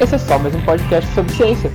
Esse é só mais um podcast sobre ciência.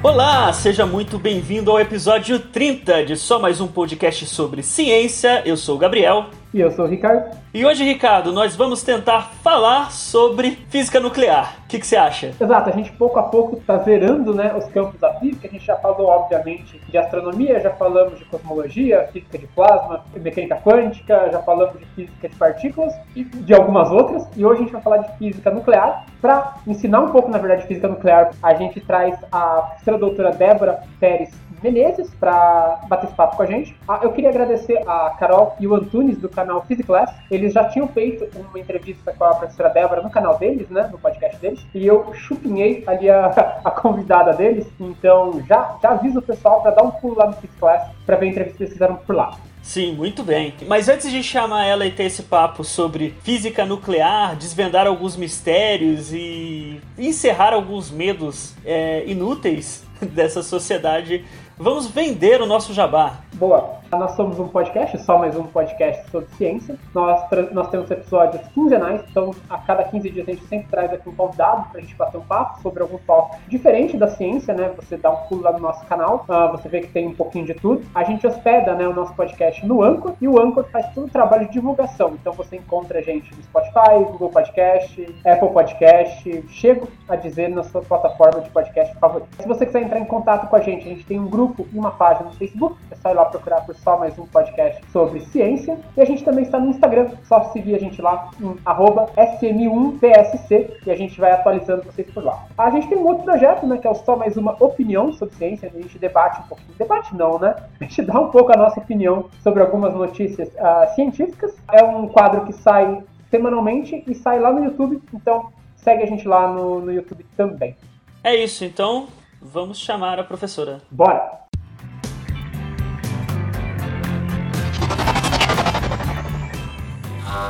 Olá, seja muito bem-vindo ao episódio 30 de Só Mais Um Podcast sobre Ciência. Eu sou o Gabriel. E eu sou o Ricardo. E hoje, Ricardo, nós vamos tentar falar sobre física nuclear. O que, que você acha? Exato, a gente pouco a pouco está zerando né, os campos da física. A gente já falou, obviamente, de astronomia, já falamos de cosmologia, física de plasma, mecânica quântica, já falamos de física de partículas e de algumas outras. E hoje a gente vai falar de física nuclear. Para ensinar um pouco, na verdade, de física nuclear, a gente traz a professora doutora Débora Pérez Menezes para bater esse papo com a gente. Ah, eu queria agradecer a Carol e o Antunes do canal Physiclass. Eles já tinham feito uma entrevista com a professora Débora no canal deles, né, no podcast deles, e eu chupinhei ali a, a convidada deles. Então já, já aviso o pessoal para dar um pulo lá no Physiclass para ver a entrevista que eles fizeram por lá. Sim, muito bem. Mas antes de chamar ela e ter esse papo sobre física nuclear, desvendar alguns mistérios e encerrar alguns medos é, inúteis dessa sociedade vamos vender o nosso jabá. Boa. Nós somos um podcast, só mais um podcast sobre ciência. Nós, nós temos episódios quinzenais, então a cada 15 dias a gente sempre traz aqui um convidado para a gente bater um papo sobre algum tópico diferente da ciência, né? Você dá um pulo lá no nosso canal, uh, você vê que tem um pouquinho de tudo. A gente hospeda né, o nosso podcast no Anchor e o Anchor faz todo o trabalho de divulgação. Então você encontra a gente no Spotify, Google Podcast, Apple Podcast, chego a dizer na sua plataforma de podcast favorita. Se você quiser entrar em contato com a gente, a gente tem um grupo e uma página no Facebook, é só ir lá procurar por só mais um podcast sobre ciência. E a gente também está no Instagram, só seguir a gente lá em sm1psc e a gente vai atualizando vocês por lá. A gente tem um outro projeto, né, que é o Só Mais Uma Opinião sobre Ciência, a gente debate um pouquinho. Debate não, né? A gente dá um pouco a nossa opinião sobre algumas notícias uh, científicas. É um quadro que sai semanalmente e sai lá no YouTube, então segue a gente lá no, no YouTube também. É isso, então vamos chamar a professora. Bora!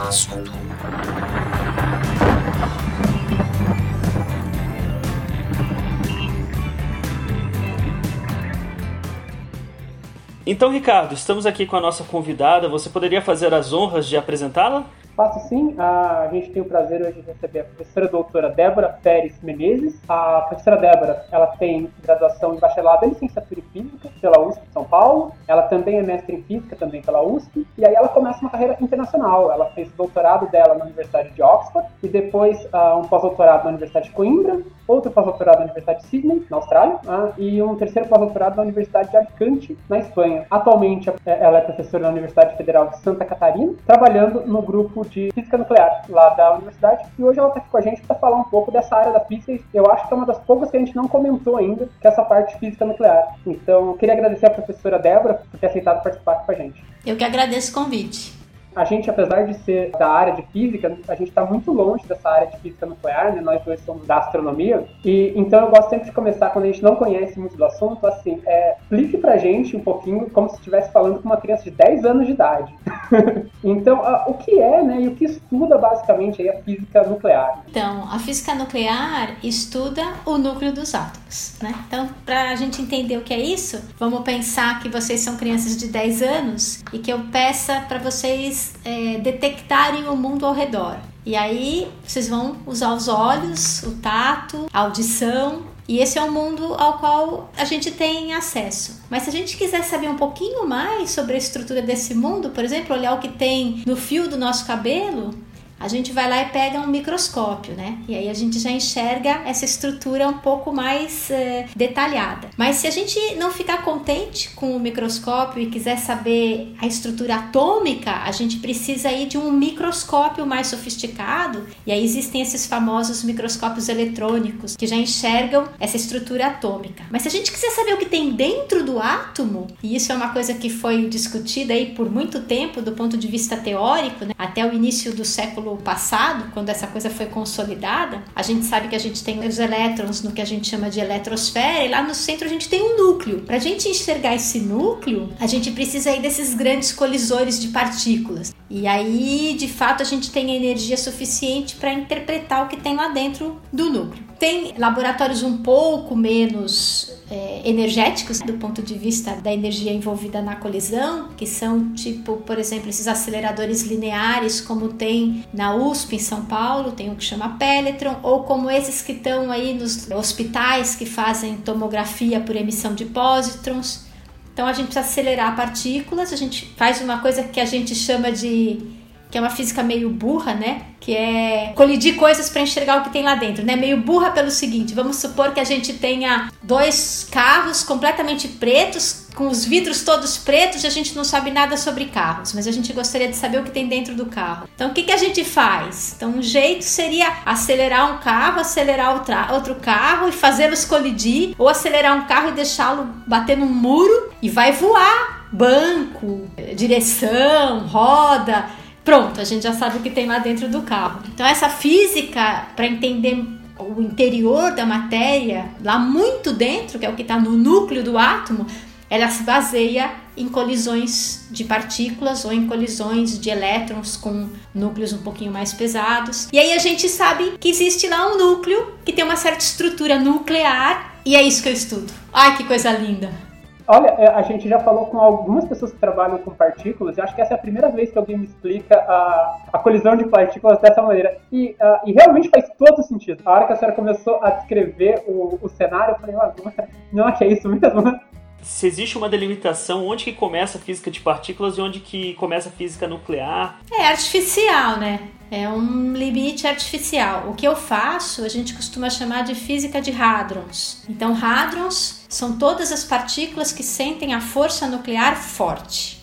Assunto. Então, Ricardo, estamos aqui com a nossa convidada. Você poderia fazer as honras de apresentá-la? Faço sim. A gente tem o prazer hoje de receber a professora doutora Débora Pérez Menezes. A professora Débora, ela tem graduação em bacharelado em licenciatura em física pela USP de São Paulo. Ela também é mestre em física também pela USP. E aí ela começa uma carreira internacional. Ela fez o doutorado dela na Universidade de Oxford e depois uh, um pós-doutorado na Universidade de Coimbra, outro pós-doutorado na Universidade de Sydney, na Austrália, uh, e um terceiro pós-doutorado na Universidade de Alicante, na Espanha. Atualmente, ela é professora na Universidade Federal de Santa Catarina, trabalhando no grupo de física nuclear lá da universidade. E hoje ela está aqui com a gente para falar um pouco dessa área da física. Eu acho que é uma das poucas que a gente não comentou ainda, que é essa parte de física nuclear. Então, eu queria agradecer a professora Débora por ter aceitado participar com a gente. Eu que agradeço o convite a gente, apesar de ser da área de física, a gente está muito longe dessa área de física nuclear, né? Nós dois somos da astronomia. E então eu gosto sempre de começar quando a gente não conhece muito do assunto, assim, é, explique pra gente um pouquinho como se estivesse falando com uma criança de 10 anos de idade. então, a, o que é, né, e o que estuda basicamente aí a física nuclear? Então, a física nuclear estuda o núcleo dos átomos, né? Então, para a gente entender o que é isso, vamos pensar que vocês são crianças de 10 anos e que eu peça para vocês é, detectarem o mundo ao redor. E aí vocês vão usar os olhos, o tato, a audição. E esse é o mundo ao qual a gente tem acesso. Mas se a gente quiser saber um pouquinho mais sobre a estrutura desse mundo, por exemplo, olhar o que tem no fio do nosso cabelo, a gente vai lá e pega um microscópio, né? E aí a gente já enxerga essa estrutura um pouco mais é, detalhada. Mas se a gente não ficar contente com o microscópio e quiser saber a estrutura atômica, a gente precisa ir de um microscópio mais sofisticado. E aí existem esses famosos microscópios eletrônicos que já enxergam essa estrutura atômica. Mas se a gente quiser saber o que tem dentro do átomo, e isso é uma coisa que foi discutida aí por muito tempo do ponto de vista teórico, né? até o início do século século passado, quando essa coisa foi consolidada, a gente sabe que a gente tem os elétrons no que a gente chama de eletrosfera e lá no centro a gente tem um núcleo. Para a gente enxergar esse núcleo, a gente precisa aí desses grandes colisores de partículas. E aí, de fato, a gente tem energia suficiente para interpretar o que tem lá dentro do núcleo. Tem laboratórios um pouco menos é, energéticos do ponto de vista da energia envolvida na colisão, que são tipo, por exemplo, esses aceleradores lineares, como tem na USP em São Paulo, tem um que chama Pelletron, ou como esses que estão aí nos hospitais que fazem tomografia por emissão de pósitrons. Então a gente precisa acelerar partículas, a gente faz uma coisa que a gente chama de que é uma física meio burra, né? Que é colidir coisas para enxergar o que tem lá dentro, né? Meio burra pelo seguinte: vamos supor que a gente tenha dois carros completamente pretos, com os vidros todos pretos, e a gente não sabe nada sobre carros, mas a gente gostaria de saber o que tem dentro do carro. Então, o que, que a gente faz? Então, um jeito seria acelerar um carro, acelerar outro carro e fazê-los colidir, ou acelerar um carro e deixá-lo bater num muro e vai voar. Banco, direção, roda Pronto, a gente já sabe o que tem lá dentro do carro. Então, essa física, para entender o interior da matéria, lá muito dentro, que é o que está no núcleo do átomo, ela se baseia em colisões de partículas ou em colisões de elétrons com núcleos um pouquinho mais pesados. E aí a gente sabe que existe lá um núcleo que tem uma certa estrutura nuclear e é isso que eu estudo. Ai, que coisa linda! Olha, é, a gente já falou com algumas pessoas que trabalham com partículas, e acho que essa é a primeira vez que alguém me explica a, a colisão de partículas dessa maneira. E, uh, e realmente faz todo sentido. A hora que a senhora começou a descrever o, o cenário, eu falei, ah, não, é que é isso mesmo? Se existe uma delimitação onde que começa a física de partículas e onde que começa a física nuclear? É artificial, né? É um limite artificial. O que eu faço, a gente costuma chamar de física de hadrons. Então, hadrons são todas as partículas que sentem a força nuclear forte.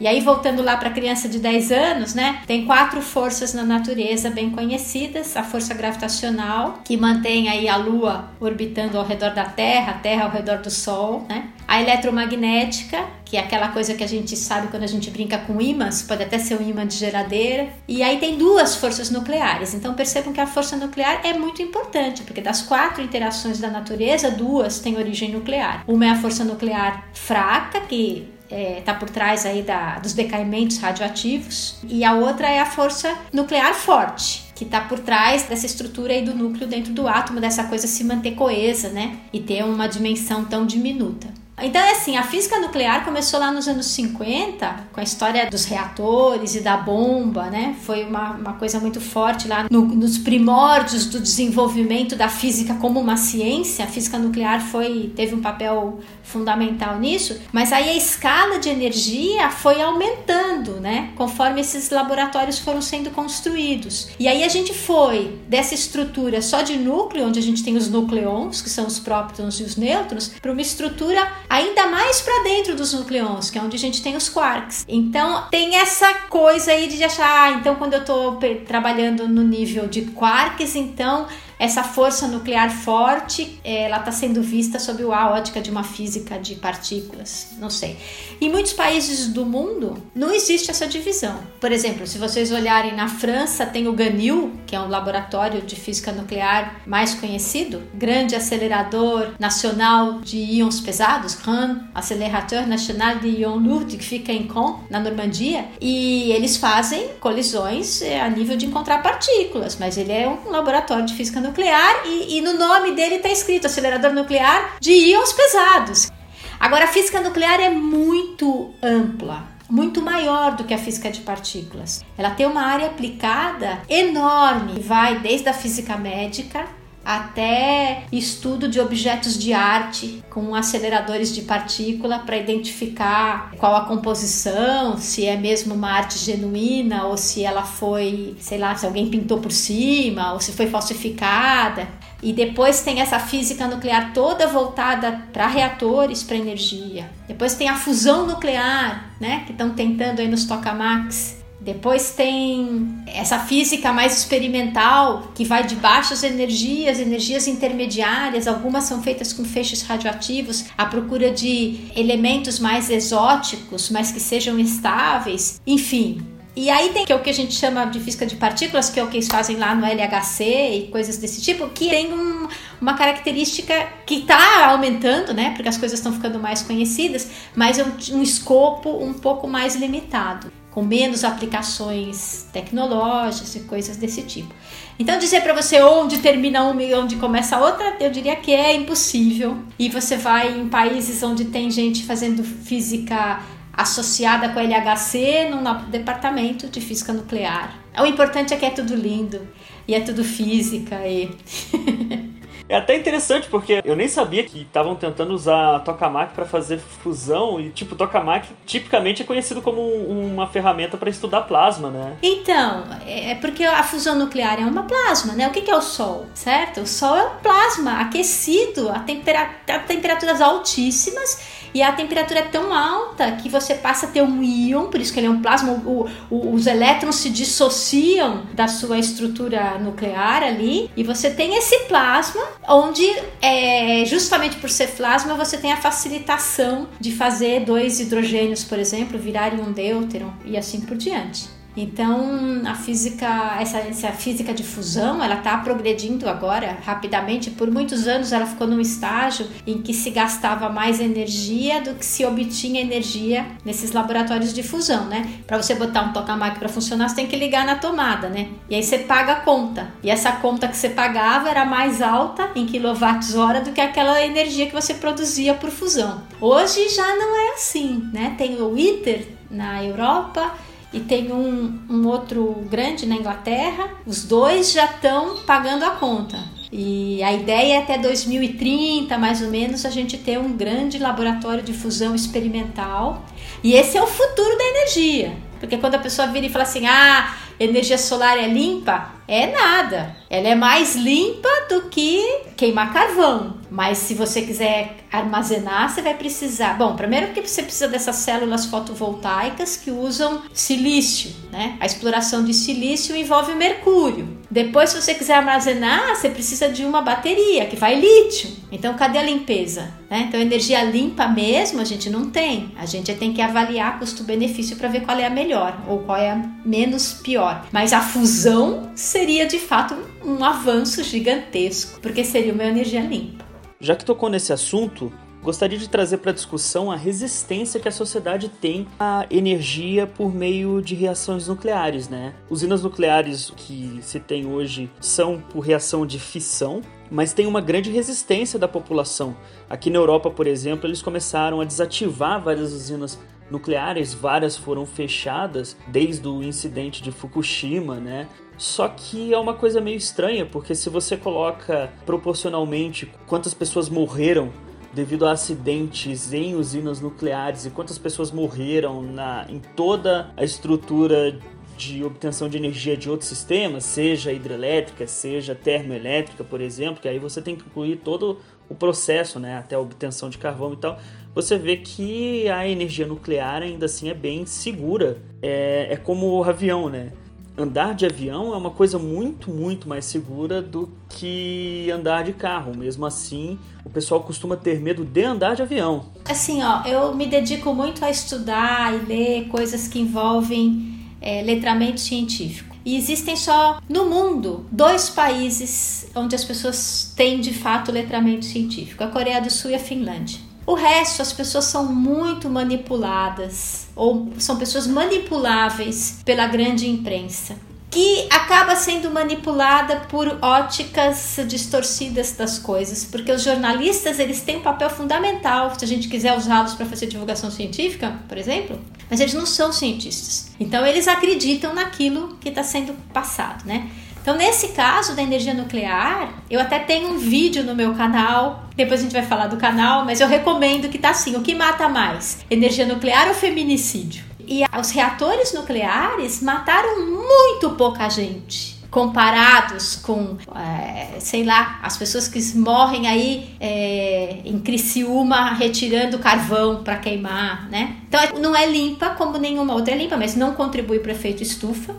E aí, voltando lá para a criança de 10 anos, né? Tem quatro forças na natureza bem conhecidas: a força gravitacional, que mantém aí a Lua orbitando ao redor da Terra, a Terra ao redor do Sol, né? A eletromagnética, que é aquela coisa que a gente sabe quando a gente brinca com ímãs, pode até ser um ímã de geladeira. E aí tem duas forças nucleares. Então percebam que a força nuclear é muito importante, porque das quatro interações da natureza, duas têm origem nuclear. Uma é a força nuclear fraca, que está é, tá por trás aí da, dos decaimentos radioativos, e a outra é a força nuclear forte, que está por trás dessa estrutura aí do núcleo dentro do átomo, dessa coisa se manter coesa, né? E ter uma dimensão tão diminuta. Então é assim, a física nuclear começou lá nos anos 50, com a história dos reatores e da bomba, né? Foi uma, uma coisa muito forte lá no, nos primórdios do desenvolvimento da física como uma ciência. A física nuclear foi teve um papel fundamental nisso, mas aí a escala de energia foi aumentando, né? Conforme esses laboratórios foram sendo construídos. E aí a gente foi dessa estrutura só de núcleo, onde a gente tem os nucleons, que são os prótons e os nêutrons, para uma estrutura ainda mais para dentro dos nucleons, que é onde a gente tem os quarks. Então tem essa coisa aí de achar, ah, então quando eu estou trabalhando no nível de quarks, então essa força nuclear forte, ela está sendo vista sob a ótica de uma física de partículas, não sei. Em muitos países do mundo não existe essa divisão. Por exemplo, se vocês olharem na França, tem o GANIL, que é um laboratório de física nuclear mais conhecido, grande acelerador nacional de íons pesados, Grand Accelerateur National de Ions Lourds, que fica em Caen, na Normandia, e eles fazem colisões é, a nível de encontrar partículas, mas ele é um laboratório de física nuclear e, e no nome dele está escrito acelerador nuclear de íons pesados. Agora, a física nuclear é muito ampla, muito maior do que a física de partículas. Ela tem uma área aplicada enorme, vai desde a física médica até estudo de objetos de arte com aceleradores de partícula para identificar qual a composição, se é mesmo uma arte genuína ou se ela foi, sei lá, se alguém pintou por cima ou se foi falsificada. E depois tem essa física nuclear toda voltada para reatores, para energia. Depois tem a fusão nuclear, né, que estão tentando aí nos tokamaks depois tem essa física mais experimental, que vai de baixas energias, energias intermediárias, algumas são feitas com feixes radioativos, à procura de elementos mais exóticos, mas que sejam estáveis. Enfim, e aí tem que é o que a gente chama de física de partículas, que é o que eles fazem lá no LHC e coisas desse tipo, que tem um, uma característica que está aumentando, né? Porque as coisas estão ficando mais conhecidas, mas é um, um escopo um pouco mais limitado. Com menos aplicações tecnológicas e coisas desse tipo. Então dizer para você onde termina uma e onde começa a outra, eu diria que é impossível. E você vai em países onde tem gente fazendo física associada com a LHC num departamento de física nuclear. O importante é que é tudo lindo e é tudo física e É até interessante porque eu nem sabia que estavam tentando usar tokamak para fazer fusão e tipo tokamak tipicamente é conhecido como uma ferramenta para estudar plasma, né? Então, é porque a fusão nuclear é uma plasma, né? O que é o Sol, certo? O Sol é um plasma aquecido a, tempera a temperaturas altíssimas e a temperatura é tão alta que você passa a ter um íon, por isso que ele é um plasma, o, o, os elétrons se dissociam da sua estrutura nuclear ali, e você tem esse plasma, onde é, justamente por ser plasma você tem a facilitação de fazer dois hidrogênios, por exemplo, virarem um deuteron e assim por diante. Então, a física, essa, essa física de fusão, ela está progredindo agora rapidamente. Por muitos anos, ela ficou num estágio em que se gastava mais energia do que se obtinha energia nesses laboratórios de fusão, né? Para você botar um tokamak para funcionar, você tem que ligar na tomada, né? E aí você paga a conta. E essa conta que você pagava era mais alta em quilowatts-hora do que aquela energia que você produzia por fusão. Hoje já não é assim, né? Tem o ITER na Europa e tem um, um outro grande na Inglaterra, os dois já estão pagando a conta. E a ideia é até 2030, mais ou menos, a gente ter um grande laboratório de fusão experimental. E esse é o futuro da energia. Porque quando a pessoa vira e fala assim: ah, energia solar é limpa, é nada. Ela é mais limpa do que queimar carvão. Mas se você quiser armazenar, você vai precisar. Bom, primeiro porque você precisa dessas células fotovoltaicas que usam silício, né? A exploração de silício envolve mercúrio. Depois, se você quiser armazenar, você precisa de uma bateria que vai lítio. Então, cadê a limpeza? Né? Então, energia limpa mesmo a gente não tem. A gente tem que avaliar custo-benefício para ver qual é a melhor ou qual é a menos pior. Mas a fusão seria de fato um avanço gigantesco, porque seria uma energia limpa. Já que tocou nesse assunto, gostaria de trazer para discussão a resistência que a sociedade tem à energia por meio de reações nucleares, né? Usinas nucleares que se tem hoje são por reação de fissão, mas tem uma grande resistência da população. Aqui na Europa, por exemplo, eles começaram a desativar várias usinas nucleares, várias foram fechadas desde o incidente de Fukushima, né? Só que é uma coisa meio estranha, porque se você coloca proporcionalmente quantas pessoas morreram devido a acidentes em usinas nucleares e quantas pessoas morreram na, em toda a estrutura de obtenção de energia de outros sistemas, seja hidrelétrica, seja termoelétrica, por exemplo, que aí você tem que incluir todo o processo, né, até a obtenção de carvão e tal, você vê que a energia nuclear ainda assim é bem segura. É, é como o avião, né? Andar de avião é uma coisa muito, muito mais segura do que andar de carro. Mesmo assim, o pessoal costuma ter medo de andar de avião. Assim, ó, eu me dedico muito a estudar e ler coisas que envolvem é, letramento científico. E existem só no mundo dois países onde as pessoas têm de fato letramento científico: a Coreia do Sul e a Finlândia. O resto, as pessoas são muito manipuladas ou são pessoas manipuláveis pela grande imprensa que acaba sendo manipulada por óticas distorcidas das coisas, porque os jornalistas eles têm um papel fundamental se a gente quiser usá-los para fazer divulgação científica, por exemplo, mas eles não são cientistas. Então eles acreditam naquilo que está sendo passado, né? Então, nesse caso da energia nuclear, eu até tenho um vídeo no meu canal. Depois a gente vai falar do canal, mas eu recomendo que tá assim: o que mata mais? Energia nuclear ou feminicídio? E os reatores nucleares mataram muito pouca gente comparados com, é, sei lá, as pessoas que morrem aí é, em Criciúma retirando carvão para queimar, né? Então não é limpa como nenhuma outra é limpa, mas não contribui para efeito estufa.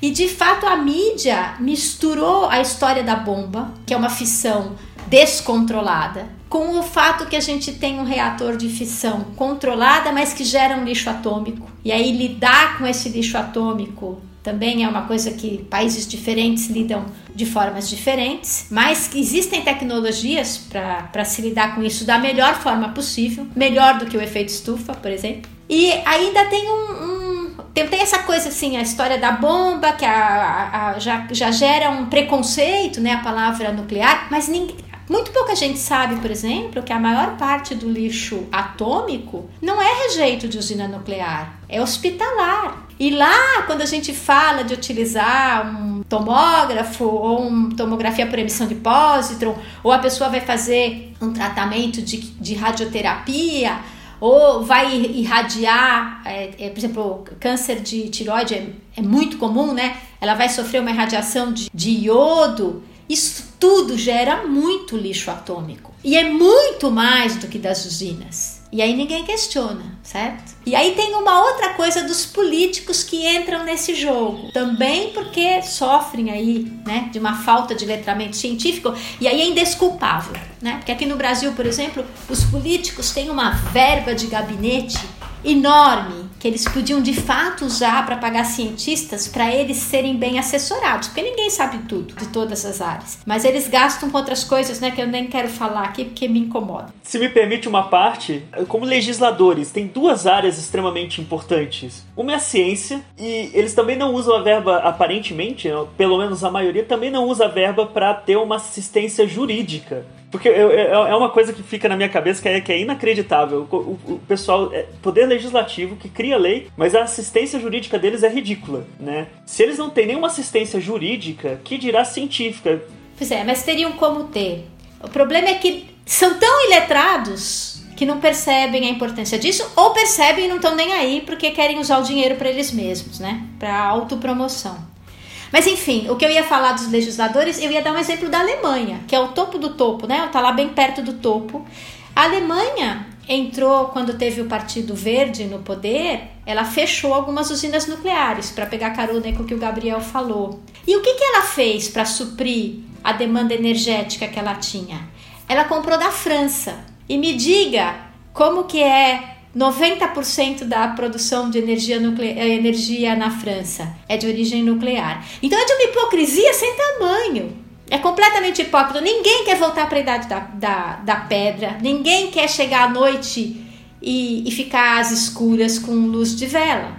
E de fato a mídia misturou a história da bomba, que é uma fissão descontrolada, com o fato que a gente tem um reator de fissão controlada, mas que gera um lixo atômico. E aí lidar com esse lixo atômico também é uma coisa que países diferentes lidam de formas diferentes, mas que existem tecnologias para se lidar com isso da melhor forma possível, melhor do que o efeito estufa, por exemplo. E ainda tem um, um tem, tem essa coisa assim, a história da bomba, que a, a, a, já, já gera um preconceito, né? A palavra nuclear, mas ninguém, muito pouca gente sabe, por exemplo, que a maior parte do lixo atômico não é rejeito de usina nuclear, é hospitalar. E lá, quando a gente fala de utilizar um tomógrafo ou uma tomografia por emissão de pósitron, ou a pessoa vai fazer um tratamento de, de radioterapia, ou vai irradiar, é, é, por exemplo, câncer de tiroide é, é, muito comum, né? Ela vai sofrer uma irradiação de, de iodo. Isso tudo gera muito lixo atômico. E é muito mais do que das usinas. E aí ninguém questiona, certo? E aí tem uma outra coisa dos políticos que entram nesse jogo, também porque sofrem aí, né, de uma falta de letramento científico, e aí é indesculpável, né? Porque aqui no Brasil, por exemplo, os políticos têm uma verba de gabinete enorme que eles podiam de fato usar para pagar cientistas para eles serem bem assessorados, porque ninguém sabe tudo de todas as áreas. Mas eles gastam com outras coisas, né, que eu nem quero falar aqui porque me incomoda. Se me permite uma parte, como legisladores, tem duas áreas extremamente importantes. Uma é a ciência e eles também não usam a verba aparentemente, pelo menos a maioria também não usa a verba para ter uma assistência jurídica porque eu, eu, é uma coisa que fica na minha cabeça que é, que é inacreditável. O, o, o pessoal, é, poder legislativo que cria lei, mas a assistência jurídica deles é ridícula, né? Se eles não têm nenhuma assistência jurídica, que dirá científica? Pois é, mas teriam como ter. O problema é que são tão iletrados que não percebem a importância disso, ou percebem e não estão nem aí porque querem usar o dinheiro para eles mesmos, né? Para autopromoção. Mas enfim, o que eu ia falar dos legisladores, eu ia dar um exemplo da Alemanha, que é o topo do topo, né? Tá lá bem perto do topo. A Alemanha entrou quando teve o Partido Verde no poder, ela fechou algumas usinas nucleares para pegar carona com o que o Gabriel falou. E o que, que ela fez para suprir a demanda energética que ela tinha? Ela comprou da França. E me diga como que é 90% da produção de energia, nuclear, eh, energia na França é de origem nuclear. Então é de uma hipocrisia sem tamanho. É completamente hipócrita. Ninguém quer voltar para a idade da, da, da, pedra, ninguém quer chegar à noite e, e ficar às escuras com luz de vela.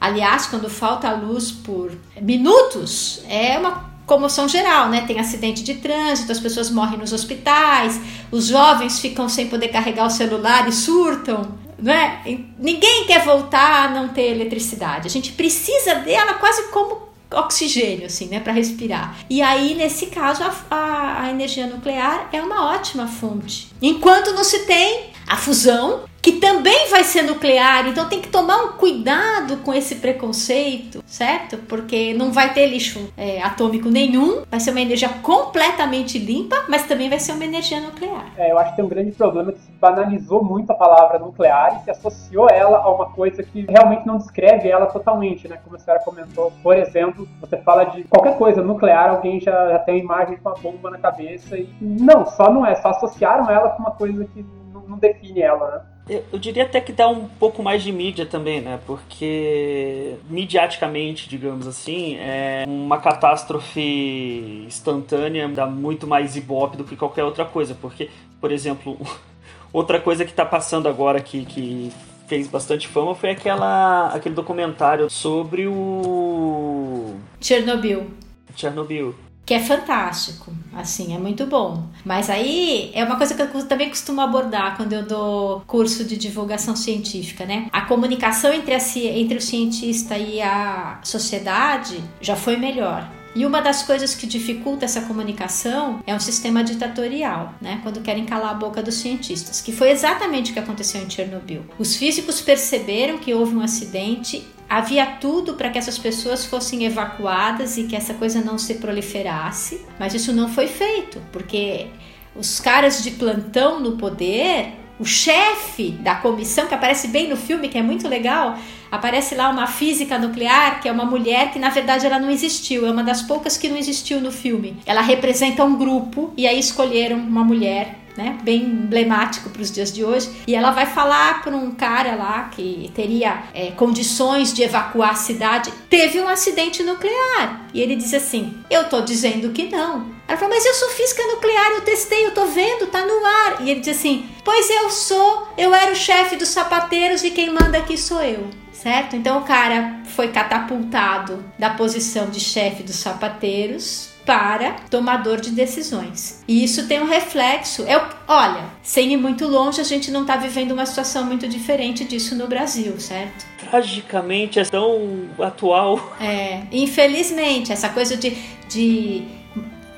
Aliás, quando falta luz por minutos, é uma comoção geral, né? Tem acidente de trânsito, as pessoas morrem nos hospitais, os jovens ficam sem poder carregar o celular e surtam não é? Ninguém quer voltar a não ter eletricidade. A gente precisa dela quase como oxigênio, assim, né, para respirar. E aí, nesse caso, a, a, a energia nuclear é uma ótima fonte. Enquanto não se tem a fusão, que também vai ser nuclear, então tem que tomar um cuidado com esse preconceito, certo? Porque não vai ter lixo é, atômico nenhum, vai ser uma energia completamente limpa, mas também vai ser uma energia nuclear. É, eu acho que tem um grande problema que se banalizou muito a palavra nuclear e se associou ela a uma coisa que realmente não descreve ela totalmente, né? Como a senhora comentou, por exemplo, você fala de qualquer coisa nuclear, alguém já, já tem a imagem de uma bomba na cabeça e não, só não é, só associaram ela com uma coisa que não define ela, né? Eu, eu, diria até que dá um pouco mais de mídia também, né? Porque, mediaticamente, digamos assim, é uma catástrofe instantânea dá muito mais ibope do que qualquer outra coisa. Porque, por exemplo, outra coisa que está passando agora que, que fez bastante fama foi aquela, aquele documentário sobre o. Chernobyl. Chernobyl que é fantástico, assim, é muito bom. Mas aí é uma coisa que eu também costumo abordar quando eu dou curso de divulgação científica, né? A comunicação entre, a, entre o cientista e a sociedade já foi melhor. E uma das coisas que dificulta essa comunicação é um sistema ditatorial, né? Quando querem calar a boca dos cientistas, que foi exatamente o que aconteceu em Chernobyl. Os físicos perceberam que houve um acidente Havia tudo para que essas pessoas fossem evacuadas e que essa coisa não se proliferasse, mas isso não foi feito, porque os caras de plantão no poder, o chefe da comissão, que aparece bem no filme, que é muito legal, aparece lá uma física nuclear, que é uma mulher que na verdade ela não existiu, é uma das poucas que não existiu no filme. Ela representa um grupo e aí escolheram uma mulher né, bem emblemático para os dias de hoje. E ela vai falar para um cara lá que teria é, condições de evacuar a cidade. Teve um acidente nuclear. E ele diz assim: Eu tô dizendo que não. Ela falou, mas eu sou física nuclear, eu testei, eu tô vendo, tá no ar. E ele diz assim: Pois eu sou, eu era o chefe dos sapateiros e quem manda aqui sou eu. Certo? Então o cara foi catapultado da posição de chefe dos sapateiros para tomador de decisões. E isso tem um reflexo. Olha, sem ir muito longe, a gente não está vivendo uma situação muito diferente disso no Brasil, certo? Tragicamente é tão atual. É, infelizmente, essa coisa de, de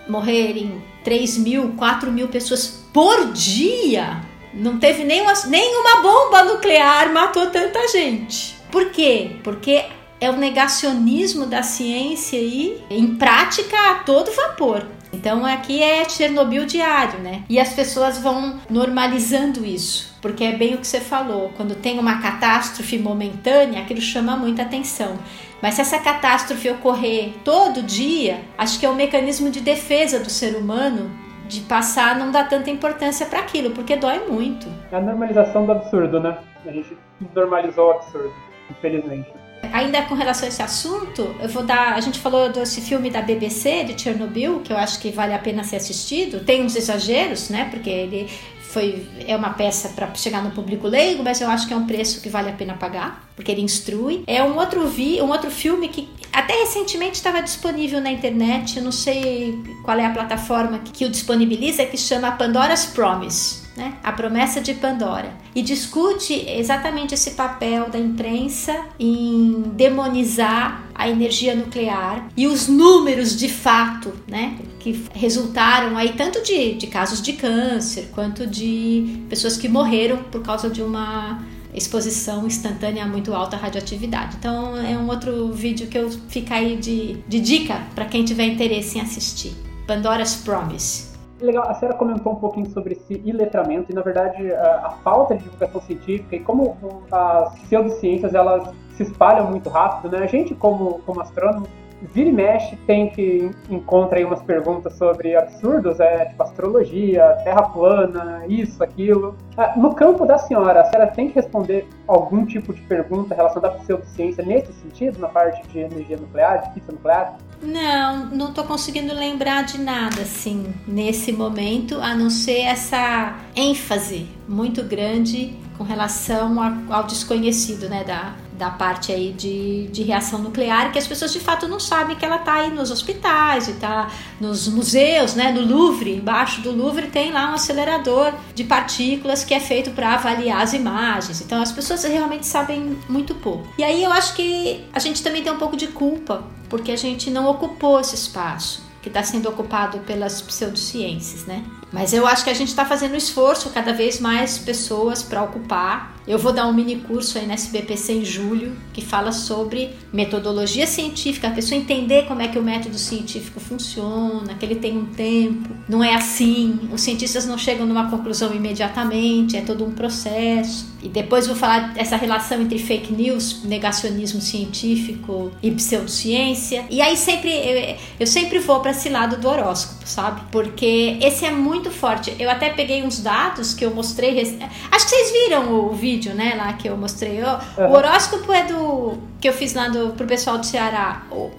morrerem 3 mil, 4 mil pessoas por dia. Não teve nenhuma, nenhuma bomba nuclear matou tanta gente. Por quê? Porque é o negacionismo da ciência aí em prática a todo vapor. Então aqui é Chernobyl diário, né? E as pessoas vão normalizando isso, porque é bem o que você falou. Quando tem uma catástrofe momentânea, aquilo chama muita atenção. Mas se essa catástrofe ocorrer todo dia, acho que é um mecanismo de defesa do ser humano de passar não dar tanta importância para aquilo, porque dói muito. É a normalização do absurdo, né? A gente normalizou o absurdo, infelizmente. Ainda com relação a esse assunto, eu vou dar. A gente falou desse filme da BBC, de Chernobyl, que eu acho que vale a pena ser assistido. Tem uns exageros, né? Porque ele foi é uma peça para chegar no público leigo, mas eu acho que é um preço que vale a pena pagar, porque ele instrui. É um outro vi, um outro filme que até recentemente estava disponível na internet, não sei qual é a plataforma que, que o disponibiliza, que chama Pandora's Promise né? A promessa de Pandora. E discute exatamente esse papel da imprensa em demonizar a energia nuclear e os números de fato, né? Que resultaram aí tanto de, de casos de câncer quanto de pessoas que morreram por causa de uma exposição instantânea muito alta radioatividade. Então é um outro vídeo que eu fico aí de, de dica para quem tiver interesse em assistir. Pandora's Promise. Legal, a senhora comentou um pouquinho sobre esse iletramento e, na verdade, a, a falta de divulgação científica e como as pseudociências elas se espalham muito rápido, né? A gente, como, como astrônomo, vira e mexe tem que encontra aí umas perguntas sobre absurdos, é tipo astrologia, terra plana, isso, aquilo. Ah, no campo da senhora, a senhora tem que responder algum tipo de pergunta relacionada à pseudociência nesse sentido, na parte de energia nuclear, de física nuclear? Não, não tô conseguindo lembrar de nada assim nesse momento, a não ser essa ênfase muito grande com relação ao desconhecido, né, da, da parte aí de, de reação nuclear, que as pessoas de fato não sabem que ela está aí nos hospitais está nos museus, né? No Louvre, embaixo do Louvre tem lá um acelerador de partículas que é feito para avaliar as imagens. Então as pessoas realmente sabem muito pouco. E aí eu acho que a gente também tem um pouco de culpa, porque a gente não ocupou esse espaço que está sendo ocupado pelas pseudociências, né? Mas eu acho que a gente está fazendo esforço, cada vez mais pessoas para ocupar. Eu vou dar um mini curso aí na SBPC em julho que fala sobre metodologia científica, a pessoa entender como é que o método científico funciona, que ele tem um tempo, não é assim, os cientistas não chegam numa conclusão imediatamente, é todo um processo. E depois vou falar dessa relação entre fake news, negacionismo científico e pseudociência. E aí sempre eu, eu sempre vou para esse lado do horóscopo, sabe? Porque esse é muito forte. Eu até peguei uns dados que eu mostrei. Acho que vocês viram o vídeo, né? Lá que eu mostrei. O, uhum. horóscopo é do. que eu fiz lá do, pro pessoal do Ceará. O,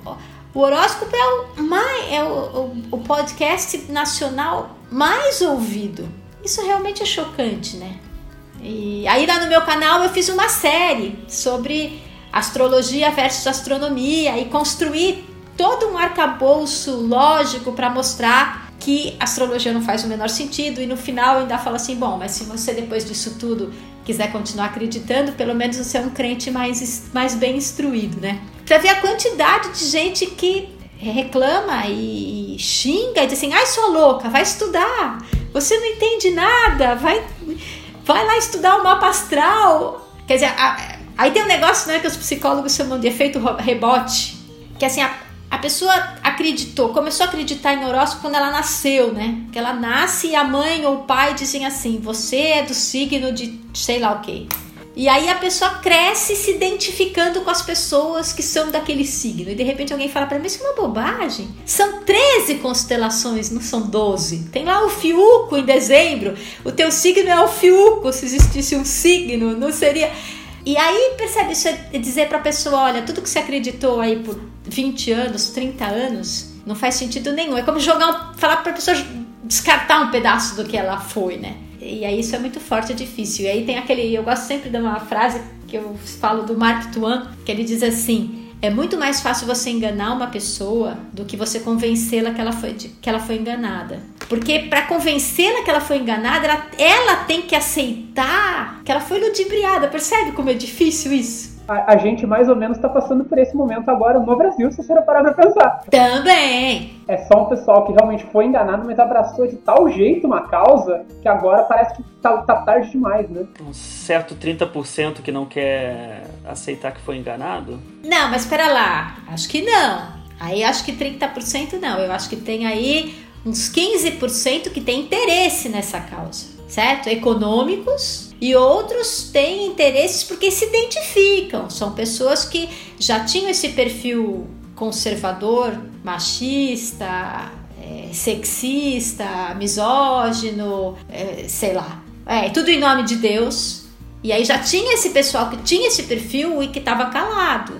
o horóscopo é o, mais, é o, o, o podcast nacional mais ouvido. Isso realmente é chocante, né? E aí lá no meu canal eu fiz uma série sobre astrologia versus astronomia e construir todo um arcabouço lógico para mostrar que astrologia não faz o menor sentido e no final ainda fala assim, bom, mas se você depois disso tudo quiser continuar acreditando, pelo menos você é um crente mais, mais bem instruído, né? Pra ver a quantidade de gente que reclama e xinga e diz assim, ai, sua louca, vai estudar, você não entende nada, vai, vai lá estudar o mapa astral. Quer dizer, a, aí tem um negócio né, que os psicólogos chamam de efeito rebote, que assim, a, a pessoa acreditou, começou a acreditar em horóscopo quando ela nasceu, né? Que ela nasce e a mãe ou o pai dizem assim: você é do signo de sei lá o quê. E aí a pessoa cresce se identificando com as pessoas que são daquele signo. E de repente alguém fala para mim, isso é uma bobagem. São 13 constelações, não são 12. Tem lá o Fiuco em dezembro. O teu signo é o Fiuco. Se existisse um signo, não seria. E aí percebe isso é dizer para a pessoa, olha, tudo que você acreditou aí por 20 anos, 30 anos, não faz sentido nenhum. É como jogar, falar para a pessoa descartar um pedaço do que ela foi, né? E aí isso é muito forte, é difícil. E aí tem aquele, eu gosto sempre de uma frase que eu falo do Mark Twain, que ele diz assim: é muito mais fácil você enganar uma pessoa do que você convencê-la que ela foi que ela foi enganada. Porque para convencê-la que ela foi enganada, ela, ela tem que aceitar que ela foi ludibriada. Percebe como é difícil isso? A, a, gente mais ou menos está passando por esse momento agora no Brasil, se você for parar pra pensar. Também! É só um pessoal que realmente foi enganado, mas abraçou de tal jeito uma causa que agora parece que tá, tá tarde demais, né? Um certo 30% que não quer aceitar que foi enganado? Não, mas espera lá. Acho que não. Aí acho que 30% não. Eu acho que tem aí uns 15% que tem interesse nessa causa, certo? Econômicos e outros têm interesses porque se identificam. São pessoas que já tinham esse perfil conservador, machista, é, sexista, misógino, é, sei lá. É, tudo em nome de Deus. E aí já tinha esse pessoal que tinha esse perfil e que estava calado.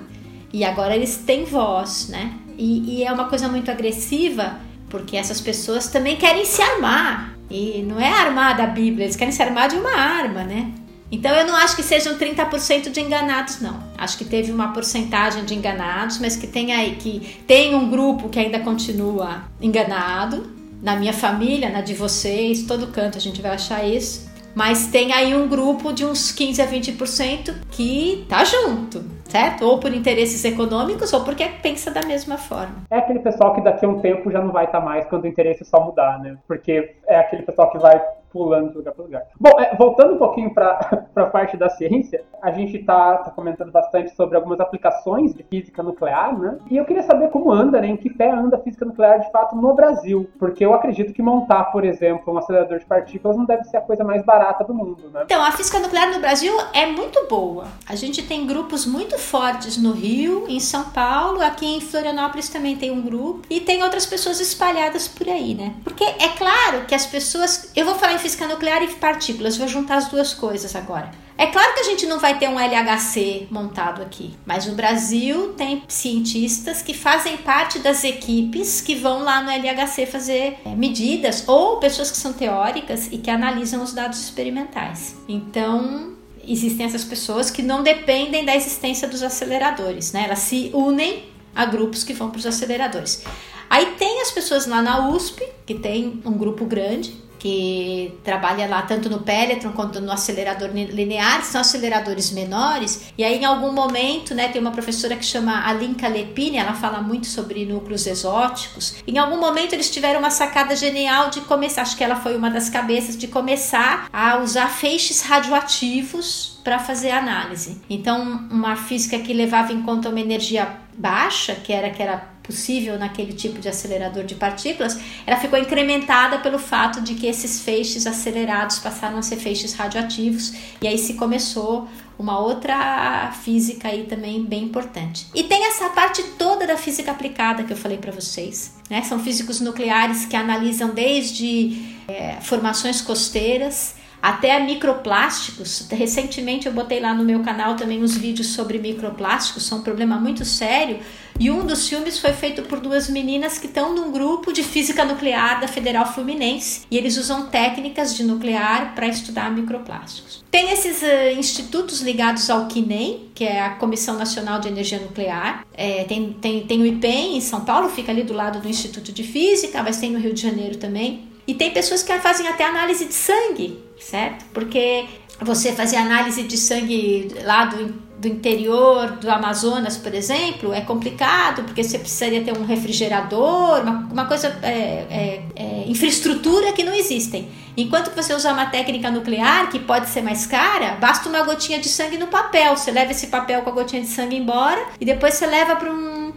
E agora eles têm voz, né? E, e é uma coisa muito agressiva porque essas pessoas também querem se armar. E não é armar da Bíblia, eles querem se armar de uma arma, né? Então eu não acho que sejam 30% de enganados, não. Acho que teve uma porcentagem de enganados, mas que tem aí que tem um grupo que ainda continua enganado. Na minha família, na de vocês, todo canto a gente vai achar isso. Mas tem aí um grupo de uns 15 a 20% que tá junto, certo? Ou por interesses econômicos ou porque pensa da mesma forma. É aquele pessoal que daqui a um tempo já não vai estar tá mais quando o interesse só mudar, né? Porque é aquele pessoal que vai pulando de lugar para lugar. Bom, é, voltando um pouquinho para a parte da ciência, a gente está tá comentando bastante sobre algumas aplicações de física nuclear, né? E eu queria saber como anda, né? Em que pé anda a física nuclear de fato no Brasil. Porque eu acredito que montar, por exemplo, um acelerador de partículas não deve ser a coisa mais barata do mundo, né? Então, a física nuclear no Brasil é muito boa. A gente tem grupos muito fortes no Rio, em São Paulo, aqui em Florianópolis também tem um grupo, e tem outras pessoas espalhadas por aí, né? Porque é claro que as pessoas. Eu vou falar física nuclear e partículas, vou juntar as duas coisas agora. É claro que a gente não vai ter um LHC montado aqui, mas no Brasil tem cientistas que fazem parte das equipes que vão lá no LHC fazer é, medidas ou pessoas que são teóricas e que analisam os dados experimentais. Então, existem essas pessoas que não dependem da existência dos aceleradores, né? Elas se unem a grupos que vão para os aceleradores. Aí tem as pessoas lá na USP, que tem um grupo grande, que trabalha lá tanto no Peletron quanto no acelerador linear, são aceleradores menores. E aí, em algum momento, né, tem uma professora que chama Alinka Lepine, ela fala muito sobre núcleos exóticos. Em algum momento, eles tiveram uma sacada genial de começar, acho que ela foi uma das cabeças, de começar a usar feixes radioativos para fazer análise. Então, uma física que levava em conta uma energia baixa, que era que era possível naquele tipo de acelerador de partículas, ela ficou incrementada pelo fato de que esses feixes acelerados passaram a ser feixes radioativos e aí se começou uma outra física aí também bem importante. E tem essa parte toda da física aplicada que eu falei para vocês, né? São físicos nucleares que analisam desde é, formações costeiras até microplásticos. Recentemente eu botei lá no meu canal também uns vídeos sobre microplásticos, são um problema muito sério. E um dos filmes foi feito por duas meninas que estão num grupo de física nuclear da Federal Fluminense e eles usam técnicas de nuclear para estudar microplásticos. Tem esses uh, institutos ligados ao CNEM, que é a Comissão Nacional de Energia Nuclear. É, tem, tem, tem o IPEM em São Paulo, fica ali do lado do Instituto de Física, mas tem no Rio de Janeiro também. E tem pessoas que fazem até análise de sangue, certo? Porque você fazer análise de sangue lá do, do interior do Amazonas, por exemplo, é complicado, porque você precisaria ter um refrigerador, uma, uma coisa, é, é, é, infraestrutura que não existem. Enquanto você usar uma técnica nuclear, que pode ser mais cara, basta uma gotinha de sangue no papel. Você leva esse papel com a gotinha de sangue embora e depois você leva para um,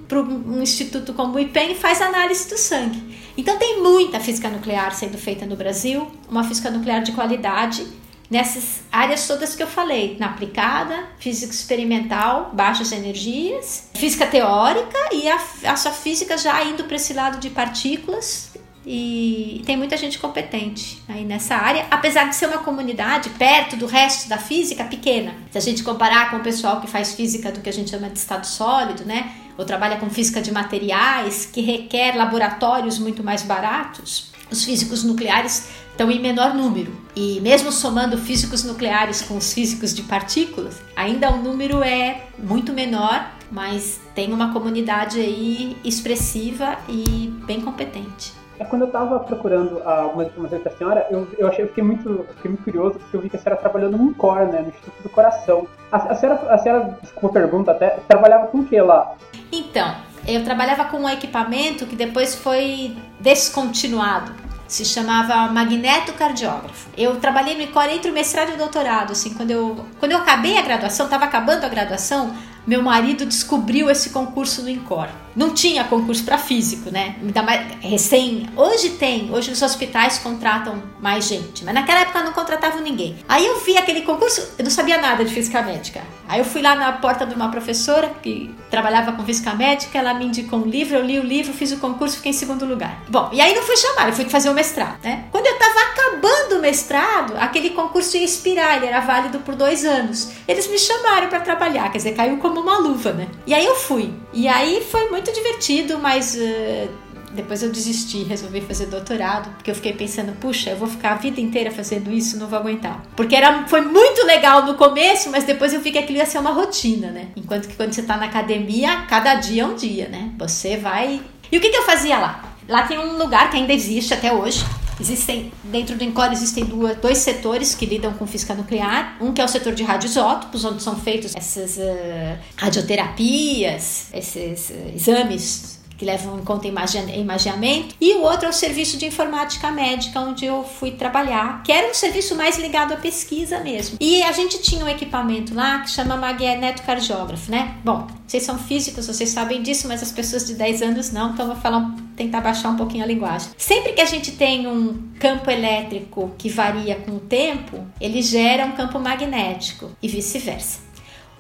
um instituto como o IPEM e faz análise do sangue. Então tem muita física nuclear sendo feita no Brasil, uma física nuclear de qualidade nessas áreas todas que eu falei, na aplicada, física experimental, baixas energias, física teórica e a, a sua física já indo para esse lado de partículas. E tem muita gente competente aí nessa área, apesar de ser uma comunidade perto do resto da física pequena. Se a gente comparar com o pessoal que faz física do que a gente chama de estado sólido, né? Ou trabalha com física de materiais, que requer laboratórios muito mais baratos, os físicos nucleares estão em menor número. E mesmo somando físicos nucleares com os físicos de partículas, ainda o número é muito menor, mas tem uma comunidade aí expressiva e bem competente. É quando eu estava procurando algumas informações da senhora, eu, eu achei, eu fiquei muito, fiquei muito curioso porque eu vi que a senhora trabalhou no INCOR, né, no Instituto do Coração. A, a senhora, a senhora, desculpa a pergunta até, trabalhava com o que lá? Então, eu trabalhava com um equipamento que depois foi descontinuado se chamava magnetocardiógrafo. Eu trabalhei no ICOR entre o mestrado e o doutorado, assim, quando eu, quando eu acabei a graduação, estava acabando a graduação, meu marido descobriu esse concurso no INCOR. Não tinha concurso para físico, né? Ainda mais recém. Hoje tem, hoje os hospitais contratam mais gente, mas naquela época não contratavam ninguém. Aí eu vi aquele concurso, eu não sabia nada de física médica. Aí eu fui lá na porta de uma professora que trabalhava com física médica, ela me indicou um livro, eu li o livro, fiz o concurso, fiquei em segundo lugar. Bom, e aí não fui chamar, eu fui fazer o mestrado, né? Quando eu tava acabando o mestrado, aquele concurso ia expirar, ele era válido por dois anos. Eles me chamaram para trabalhar, quer dizer, caiu como uma luva, né? E aí eu fui. E aí foi muito muito divertido, mas uh, depois eu desisti, resolvi fazer doutorado, porque eu fiquei pensando, puxa, eu vou ficar a vida inteira fazendo isso, não vou aguentar. Porque era, foi muito legal no começo, mas depois eu vi que aquilo ia ser uma rotina, né? Enquanto que quando você tá na academia, cada dia é um dia, né? Você vai. E o que, que eu fazia lá? Lá tem um lugar que ainda existe até hoje, Existem, dentro do ENCOR existem duas, dois setores que lidam com física nuclear. Um que é o setor de radioisótopos, onde são feitos essas uh, radioterapias, esses uh, exames que levam em conta imaginamento, e o outro é o serviço de informática médica, onde eu fui trabalhar, que era um serviço mais ligado à pesquisa mesmo. E a gente tinha um equipamento lá que chama magnetocardiógrafo, né? Bom, vocês são físicos, vocês sabem disso, mas as pessoas de 10 anos não, então vou falar, tentar baixar um pouquinho a linguagem. Sempre que a gente tem um campo elétrico que varia com o tempo, ele gera um campo magnético e vice-versa.